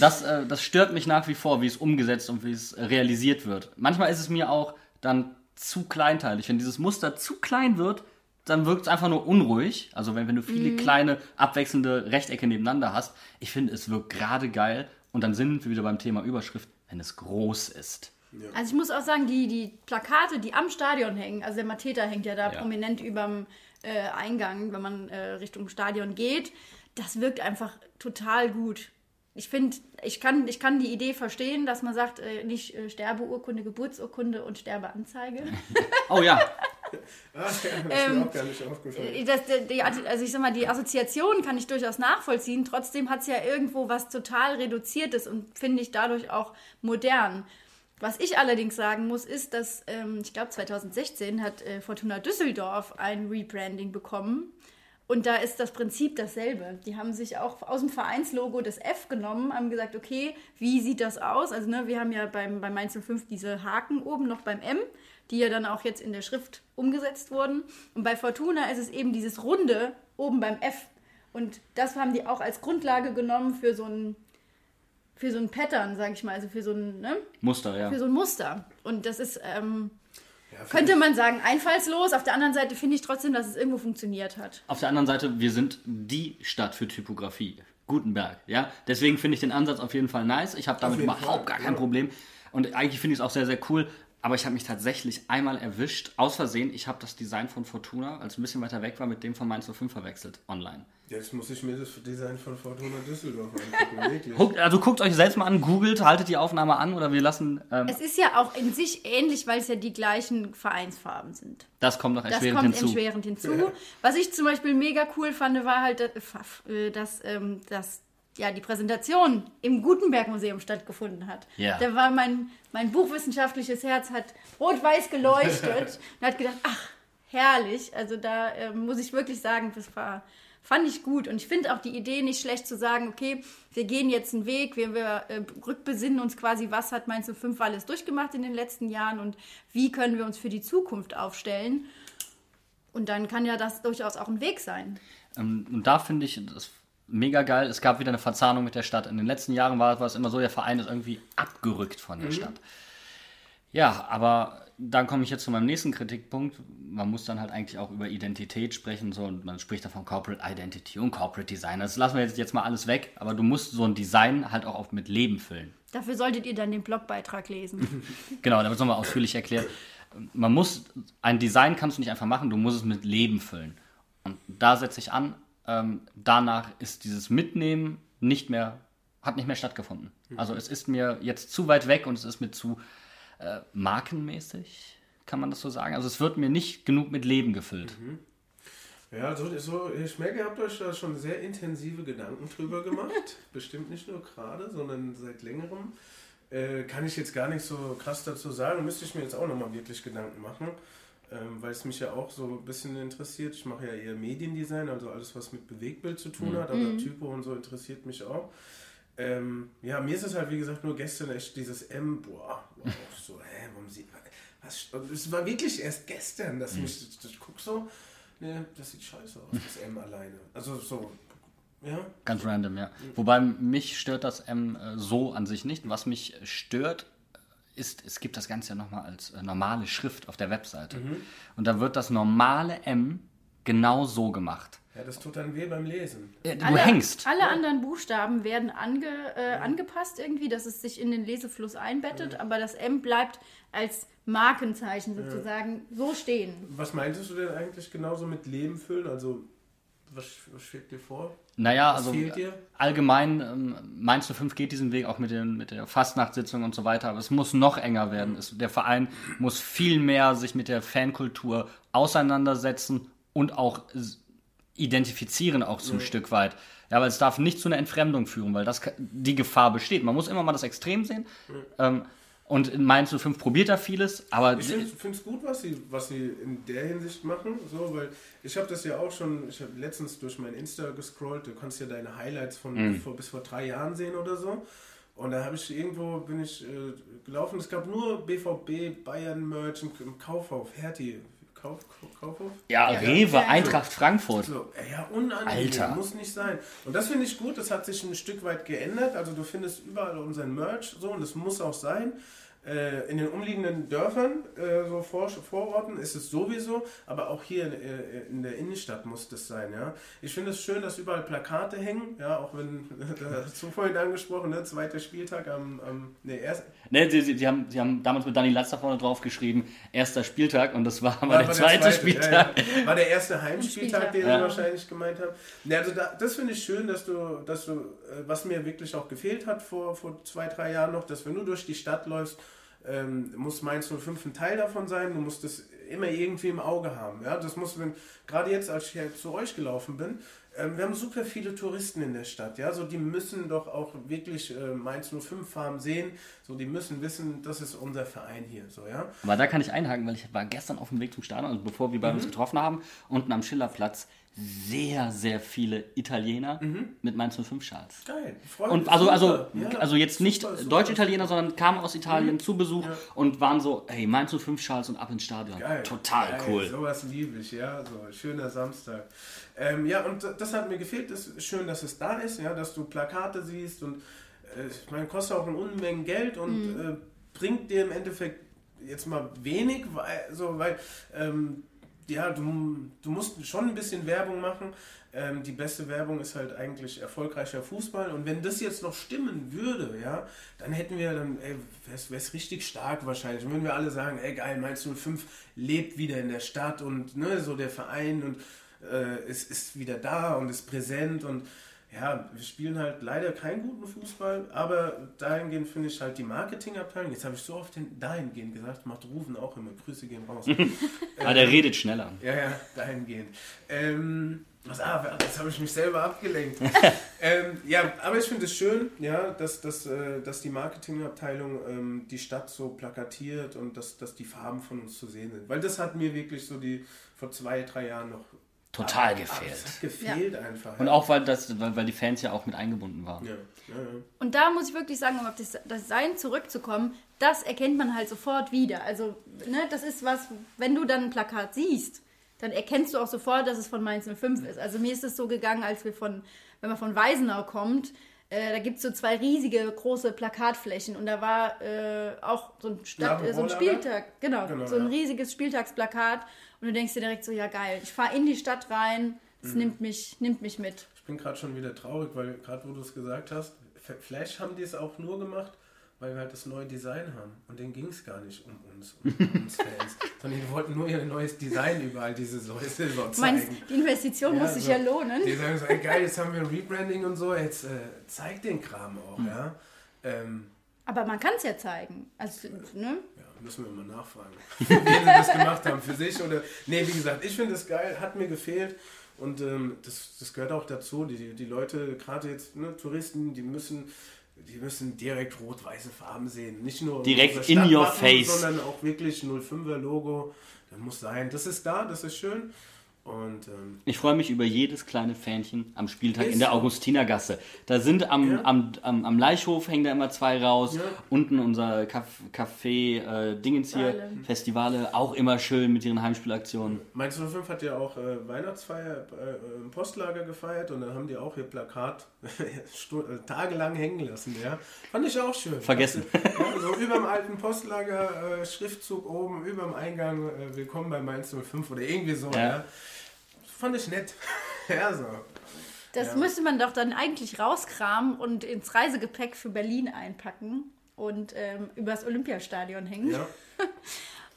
Speaker 3: Das, äh, das stört mich nach wie vor, wie es umgesetzt und wie es realisiert wird. Manchmal ist es mir auch dann zu kleinteilig. Wenn dieses Muster zu klein wird, dann wirkt es einfach nur unruhig. Also wenn, wenn du viele kleine, abwechselnde Rechtecke nebeneinander hast. Ich finde, es wirkt gerade geil. Und dann sind wir wieder beim Thema Überschrift, wenn es groß ist.
Speaker 1: Also ich muss auch sagen, die, die Plakate, die am Stadion hängen, also der Mateta hängt ja da
Speaker 3: Ja.
Speaker 1: prominent überm äh, Eingang, wenn man äh, Richtung Stadion geht, das wirkt einfach total gut. Ich finde, ich kann, ich kann die Idee verstehen, dass man sagt, äh, nicht äh, Sterbeurkunde, Geburtsurkunde und Sterbeanzeige.
Speaker 3: Oh ja,
Speaker 2: Ah, ja, das ist
Speaker 1: Ähm,
Speaker 2: mir auch gar nicht aufgefallen.
Speaker 1: Äh, Das, die, die, also ich sag mal, die Assoziation kann ich durchaus nachvollziehen. Trotzdem hat es ja irgendwo was total Reduziertes und finde ich dadurch auch modern. Was ich allerdings sagen muss, ist, dass ähm, ich glaube 2016 hat äh, Fortuna Düsseldorf ein Rebranding bekommen. Und da ist das Prinzip dasselbe. Die haben sich auch aus dem Vereinslogo das F genommen, haben gesagt, okay, wie sieht das aus? Also ne, wir haben ja beim, beim Mainz 05 diese Haken oben noch beim M, die ja dann auch jetzt in der Schrift umgesetzt wurden. Und bei Fortuna ist es eben dieses Runde oben beim F. Und das haben die auch als Grundlage genommen für so ein, für so ein Pattern, sag ich mal, also für so ein, ne?
Speaker 3: Muster, ja.
Speaker 1: für so ein Muster. Und das ist, ähm,
Speaker 2: Ja,
Speaker 1: könnte man sagen, einfallslos. Auf der anderen Seite finde ich trotzdem, dass es irgendwo funktioniert hat.
Speaker 3: Auf der anderen Seite, wir sind die Stadt für Typografie. Gutenberg, ja. Deswegen finde ich den Ansatz auf jeden Fall nice. Ich habe damit überhaupt
Speaker 2: Fall,
Speaker 3: gar kein
Speaker 2: ja.
Speaker 3: Problem. Und eigentlich finde ich es auch sehr, sehr cool. Aber ich habe mich tatsächlich einmal erwischt, aus Versehen. Ich habe das Design von Fortuna, als es ein bisschen weiter weg war, mit dem von Mainz 05 verwechselt, online.
Speaker 2: Jetzt muss ich mir das Design von Fortuna Düsseldorf angucken,
Speaker 3: also guckt euch selbst mal an, googelt, haltet die Aufnahme an oder wir lassen. Ähm,
Speaker 1: Es ist ja auch in sich ähnlich, weil es ja die gleichen Vereinsfarben sind.
Speaker 3: das kommt noch
Speaker 1: Das
Speaker 3: erschwerend
Speaker 1: kommt
Speaker 3: hinzu.
Speaker 1: entschwerend hinzu. Was ich zum Beispiel mega cool fand, war halt, äh, dass, ähm, dass ja, die Präsentation im Gutenberg-Museum stattgefunden hat.
Speaker 3: Ja.
Speaker 1: Da war mein, mein buchwissenschaftliches Herz hat rot-weiß geleuchtet und hat gedacht, ach, herrlich. Also da ähm, muss ich wirklich sagen, das war, fand ich gut. Und ich finde auch die Idee nicht schlecht zu sagen, okay, wir gehen jetzt einen Weg, wir, wir äh, rückbesinnen uns quasi, was hat Mainz 05 alles durchgemacht in den letzten Jahren und wie können wir uns für die Zukunft aufstellen. Und dann kann ja das durchaus auch ein Weg sein.
Speaker 3: Ähm, und da finde ich das mega geil. Es gab wieder eine Verzahnung mit der Stadt. In den letzten Jahren war, war es immer so, der Verein ist irgendwie abgerückt von der Stadt. Ja, aber dann komme ich jetzt zu meinem nächsten Kritikpunkt. Man muss dann halt eigentlich auch über Identität sprechen. So, und man spricht da von Corporate Identity und Corporate Design. Das lassen wir jetzt, jetzt mal alles weg. Aber du musst so ein Design halt auch oft mit Leben füllen.
Speaker 1: Dafür solltet ihr dann den Blogbeitrag lesen.
Speaker 3: Genau, da wird es nochmal ausführlich erklärt. Man muss, ein Design kannst du nicht einfach machen, du musst es mit Leben füllen. Und da setze ich an, ähm, danach ist dieses Mitnehmen nicht mehr, hat nicht mehr stattgefunden. Also es ist mir jetzt zu weit weg und es ist mir zu äh, markenmäßig, kann man das so sagen. Also es wird mir nicht genug mit Leben gefüllt.
Speaker 2: Ja, so, so, ich merke, ihr habt euch da schon sehr intensive Gedanken drüber gemacht. Bestimmt nicht nur gerade, sondern seit längerem. Äh, kann ich jetzt gar nicht so krass dazu sagen. Müsste ich mir jetzt auch nochmal wirklich Gedanken machen, ähm, weil es mich ja auch so ein bisschen interessiert. Ich mache ja eher Mediendesign, also alles, was mit Bewegtbild zu tun hat, aber Typo und so interessiert mich auch. Ähm, ja, mir ist es halt, wie gesagt, nur gestern echt dieses M, boah, wow, so, hä, warum sieht man, was, es war wirklich erst gestern, dass mich, ich guck so, ne, das sieht scheiße aus, das M alleine. Also so, ja,
Speaker 3: Ganz random, ja. Wobei mich stört das M äh, so an sich nicht. Was mich stört, ist, es gibt das Ganze ja nochmal als äh, normale Schrift auf der Webseite. Und da wird das normale M genau so gemacht.
Speaker 2: ja, das tut dann weh beim Lesen.
Speaker 3: Äh, Du
Speaker 1: alle,
Speaker 3: hängst.
Speaker 1: Alle anderen Buchstaben werden ange, äh, angepasst irgendwie, dass es sich in den Lesefluss einbettet, aber das M bleibt als Markenzeichen sozusagen so stehen.
Speaker 2: Was meintest du denn eigentlich genauso mit Leben füllen? Also, was, was schwebt dir vor?
Speaker 3: Naja,
Speaker 2: Was
Speaker 3: also allgemein, ähm, Mainz 05 geht diesen Weg auch mit, den, mit der Fastnachtssitzung und so weiter, aber es muss noch enger werden. Es, der Verein muss viel mehr sich mit der Fankultur auseinandersetzen und auch identifizieren auch zum Stück weit. Ja, weil es darf nicht zu einer Entfremdung führen, weil das die Gefahr besteht. Man muss immer mal das Extrem sehen. Ähm, Und in Mainz 05 probiert da vieles, aber
Speaker 2: Ich finde es gut, was sie, was sie in der Hinsicht machen, so, weil ich habe das ja auch schon, ich habe letztens durch mein Insta gescrollt, du kannst ja deine Highlights von
Speaker 3: Mhm.
Speaker 2: vor, bis vor drei Jahren sehen oder so. Und da habe ich irgendwo, bin ich äh, gelaufen, es gab nur BVB, Bayern Merch im, im Kaufhof, Hertie, Kauf, Kaufhof?
Speaker 3: ja,
Speaker 1: Ja.
Speaker 3: Rewe,
Speaker 1: Ja.
Speaker 3: Eintracht Frankfurt.
Speaker 2: So, ja, unangenehm,
Speaker 3: Alter.
Speaker 2: muss nicht sein. Und das finde ich gut, das hat sich ein Stück weit geändert. Also du findest überall unseren Merch so und das muss auch sein. Äh, in den umliegenden Dörfern, äh, so Vor Vororten ist es sowieso, aber auch hier äh, in der Innenstadt muss das sein, ja. Ich finde es schön, dass überall Plakate hängen, ja, auch wenn, du vorhin angesprochen, ne, zweiter Spieltag am, am ne, erst,
Speaker 3: Ne, sie, sie, haben, sie haben damals mit Dani Latz da vorne drauf geschrieben, erster Spieltag und das war aber
Speaker 2: War
Speaker 3: der
Speaker 2: aber
Speaker 3: zweite Spieltag.
Speaker 2: Ja. War der erste Heimspieltag,
Speaker 1: Spieltag.
Speaker 2: den
Speaker 3: Ja.
Speaker 2: sie wahrscheinlich gemeint haben. Ja, also da, das finde ich schön, dass du, dass du, was mir wirklich auch gefehlt hat vor, vor zwei, drei Jahren noch, dass wenn du durch die Stadt läufst, ähm, muss Mainz 05 ein Teil davon sein, du musst es immer irgendwie im Auge haben. Ja, das muss, wenn, gerade jetzt, als ich hier zu euch gelaufen bin, ähm, wir haben super viele Touristen in der Stadt, ja, so die müssen doch auch wirklich äh, Mainz 05 Farm sehen, so die müssen wissen, das ist unser Verein hier, so, ja.
Speaker 3: Aber da kann ich einhaken, weil ich war gestern auf dem Weg zum Stadion, also bevor wir bei
Speaker 2: Mhm.
Speaker 3: uns getroffen haben, unten am Schillerplatz sehr, sehr viele Italiener mit Mainz 05 Schals.
Speaker 2: Geil. Freut
Speaker 3: Und
Speaker 2: mich,
Speaker 3: also, also.
Speaker 2: Ja,
Speaker 3: also jetzt nicht. Deutsch-Italiener, sondern kamen aus Italien zu Besuch und waren so, hey, Mainz 05 Schals und ab ins Stadion.
Speaker 2: Geil.
Speaker 3: Total
Speaker 2: Geil,
Speaker 3: cool.
Speaker 2: Sowas liebe ich, ja. So, schöner Samstag. Ähm, ja, und das hat mir gefehlt. Es ist schön, dass es da ist, ja, dass du Plakate siehst und äh, ich meine, kostet auch eine Unmenge Geld und äh, bringt dir im Endeffekt jetzt mal wenig, weil, so, weil ähm, ja, du, du musst schon ein bisschen Werbung machen. Ähm, die beste Werbung ist halt eigentlich erfolgreicher Fußball. Und wenn das jetzt noch stimmen würde, ja, dann hätten wir dann, ey, wäre es richtig stark wahrscheinlich. Dann würden wir alle sagen, ey geil, Mainz 05 lebt wieder in der Stadt und ne, so der Verein und äh, es ist wieder da und ist präsent und ja, wir spielen halt leider keinen guten Fußball, aber dahingehend finde ich halt die Marketingabteilung, jetzt habe ich so oft den dahingehend gesagt, macht Rufen auch immer, Grüße gehen raus.
Speaker 3: Aber der redet schneller.
Speaker 2: Ja, ja, dahingehend. Ähm, was, ah, jetzt habe ich mich selber abgelenkt. ähm, ja, aber ich finde es schön, ja, dass, dass, äh, dass die Marketingabteilung ähm, die Stadt so plakatiert und dass, dass die Farben von uns zu sehen sind. Weil das hat mir wirklich so die vor zwei, drei Jahren noch
Speaker 3: Total
Speaker 2: Ah,
Speaker 3: gefehlt.
Speaker 2: Das hat gefehlt einfach.
Speaker 3: Und
Speaker 2: ja.
Speaker 3: auch, weil, das, weil, weil die Fans ja auch mit eingebunden waren.
Speaker 2: Ja, ja, ja.
Speaker 1: Und da muss ich wirklich sagen, um auf das Design zurückzukommen, das erkennt man halt sofort wieder. Also, ne, das ist was, wenn du dann ein Plakat siehst, dann erkennst du auch sofort, dass es von Mainz 05 ist. Also mir ist es so gegangen, als wir von, wenn man von Weisenau kommt, äh, da gibt es so zwei riesige große Plakatflächen und da war äh, auch so ein, Stadt, äh, so ein
Speaker 2: Roller,
Speaker 1: Spieltag, genau,
Speaker 2: Genau,
Speaker 1: so ein
Speaker 2: ja.
Speaker 1: riesiges Spieltagsplakat und du denkst dir direkt so, ja geil, ich fahre in die Stadt rein, es
Speaker 2: Mhm.
Speaker 1: nimmt, mich, nimmt mich mit.
Speaker 2: Ich bin gerade schon wieder traurig, weil gerade wo du es gesagt hast, f- vielleicht haben die es auch nur gemacht, weil wir halt das neue Design haben. Und denen ging es gar nicht um uns, um uns Fans, sondern die wollten nur ihr neues Design überall diese Säuse so
Speaker 1: Du meinst,
Speaker 2: zeigen.
Speaker 1: die Investition muss sich
Speaker 2: so.
Speaker 1: ja lohnen.
Speaker 2: Die sagen so, ey geil, jetzt haben wir ein Rebranding und so, jetzt äh, zeig den Kram auch, ja. Ähm,
Speaker 1: Aber man kann es ja zeigen. Also, ne?
Speaker 2: Müssen wir mal nachfragen, wie sie das gemacht haben, für sich oder... Nee, wie gesagt, ich finde es geil, hat mir gefehlt und ähm, das, das gehört auch dazu. Die, die Leute, gerade jetzt ne, Touristen, die müssen... Die müssen direkt rot-weiße Farben sehen. Nicht nur
Speaker 3: Direkt in your face.
Speaker 2: sondern auch wirklich 05er Logo. Das muss sein. Das ist da, das ist schön. Und ähm,
Speaker 3: Ich freue mich über jedes kleine Fähnchen am Spieltag in der. Augustinergasse. Da sind am,
Speaker 2: Ja.
Speaker 3: am, am, am Leichhof hängen da immer zwei raus.
Speaker 2: Ja.
Speaker 3: Unten unser Caf- Café äh, Dingens hier,
Speaker 1: Festivale.
Speaker 3: Festivale, auch immer schön mit ihren Heimspielaktionen.
Speaker 2: Mainz 05 hat ja auch äh, Weihnachtsfeier äh, im Postlager gefeiert und dann haben die auch ihr Plakat äh, tagelang hängen lassen. Ja. Fand ich auch schön.
Speaker 3: Vergessen.
Speaker 2: Ja, so über dem alten Postlager, äh, Schriftzug oben, über dem Eingang, äh, willkommen bei Mainz 05 oder irgendwie so.
Speaker 3: Ja.
Speaker 2: Fand ich nett. ja, so.
Speaker 1: Das
Speaker 2: Ja.
Speaker 1: müsste man doch dann eigentlich rauskramen und ins Reisegepäck für Berlin einpacken und ähm, übers Olympiastadion hängen.
Speaker 2: Ja.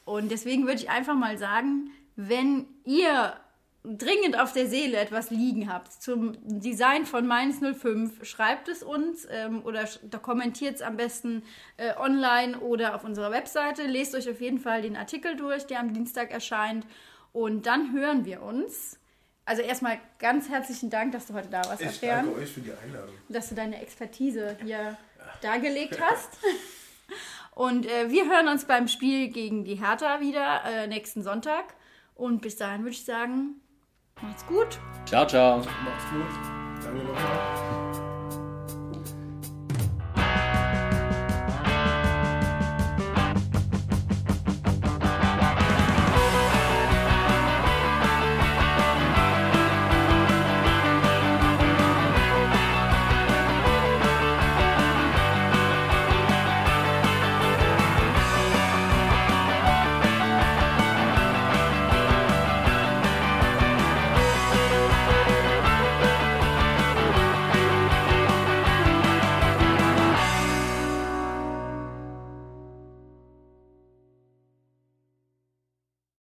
Speaker 1: Und deswegen würde ich einfach mal sagen, wenn ihr dringend auf der Seele etwas liegen habt zum Design von Mainz 05, schreibt es uns ähm, oder kommentiert es am besten äh, online oder auf unserer Webseite. Lest euch auf jeden Fall den Artikel durch, der am Dienstag erscheint. Und dann hören wir uns. Also erstmal ganz herzlichen Dank, dass du heute da warst,
Speaker 2: Ich
Speaker 1: Adrian
Speaker 2: danke euch für die Einladung.
Speaker 1: dass du deine Expertise hier dargelegt hast. Und äh, wir hören uns beim Spiel gegen die Hertha wieder äh, nächsten Sonntag. Und bis dahin würde ich sagen, macht's gut.
Speaker 3: Ciao, ciao.
Speaker 2: Macht's gut. Danke nochmal.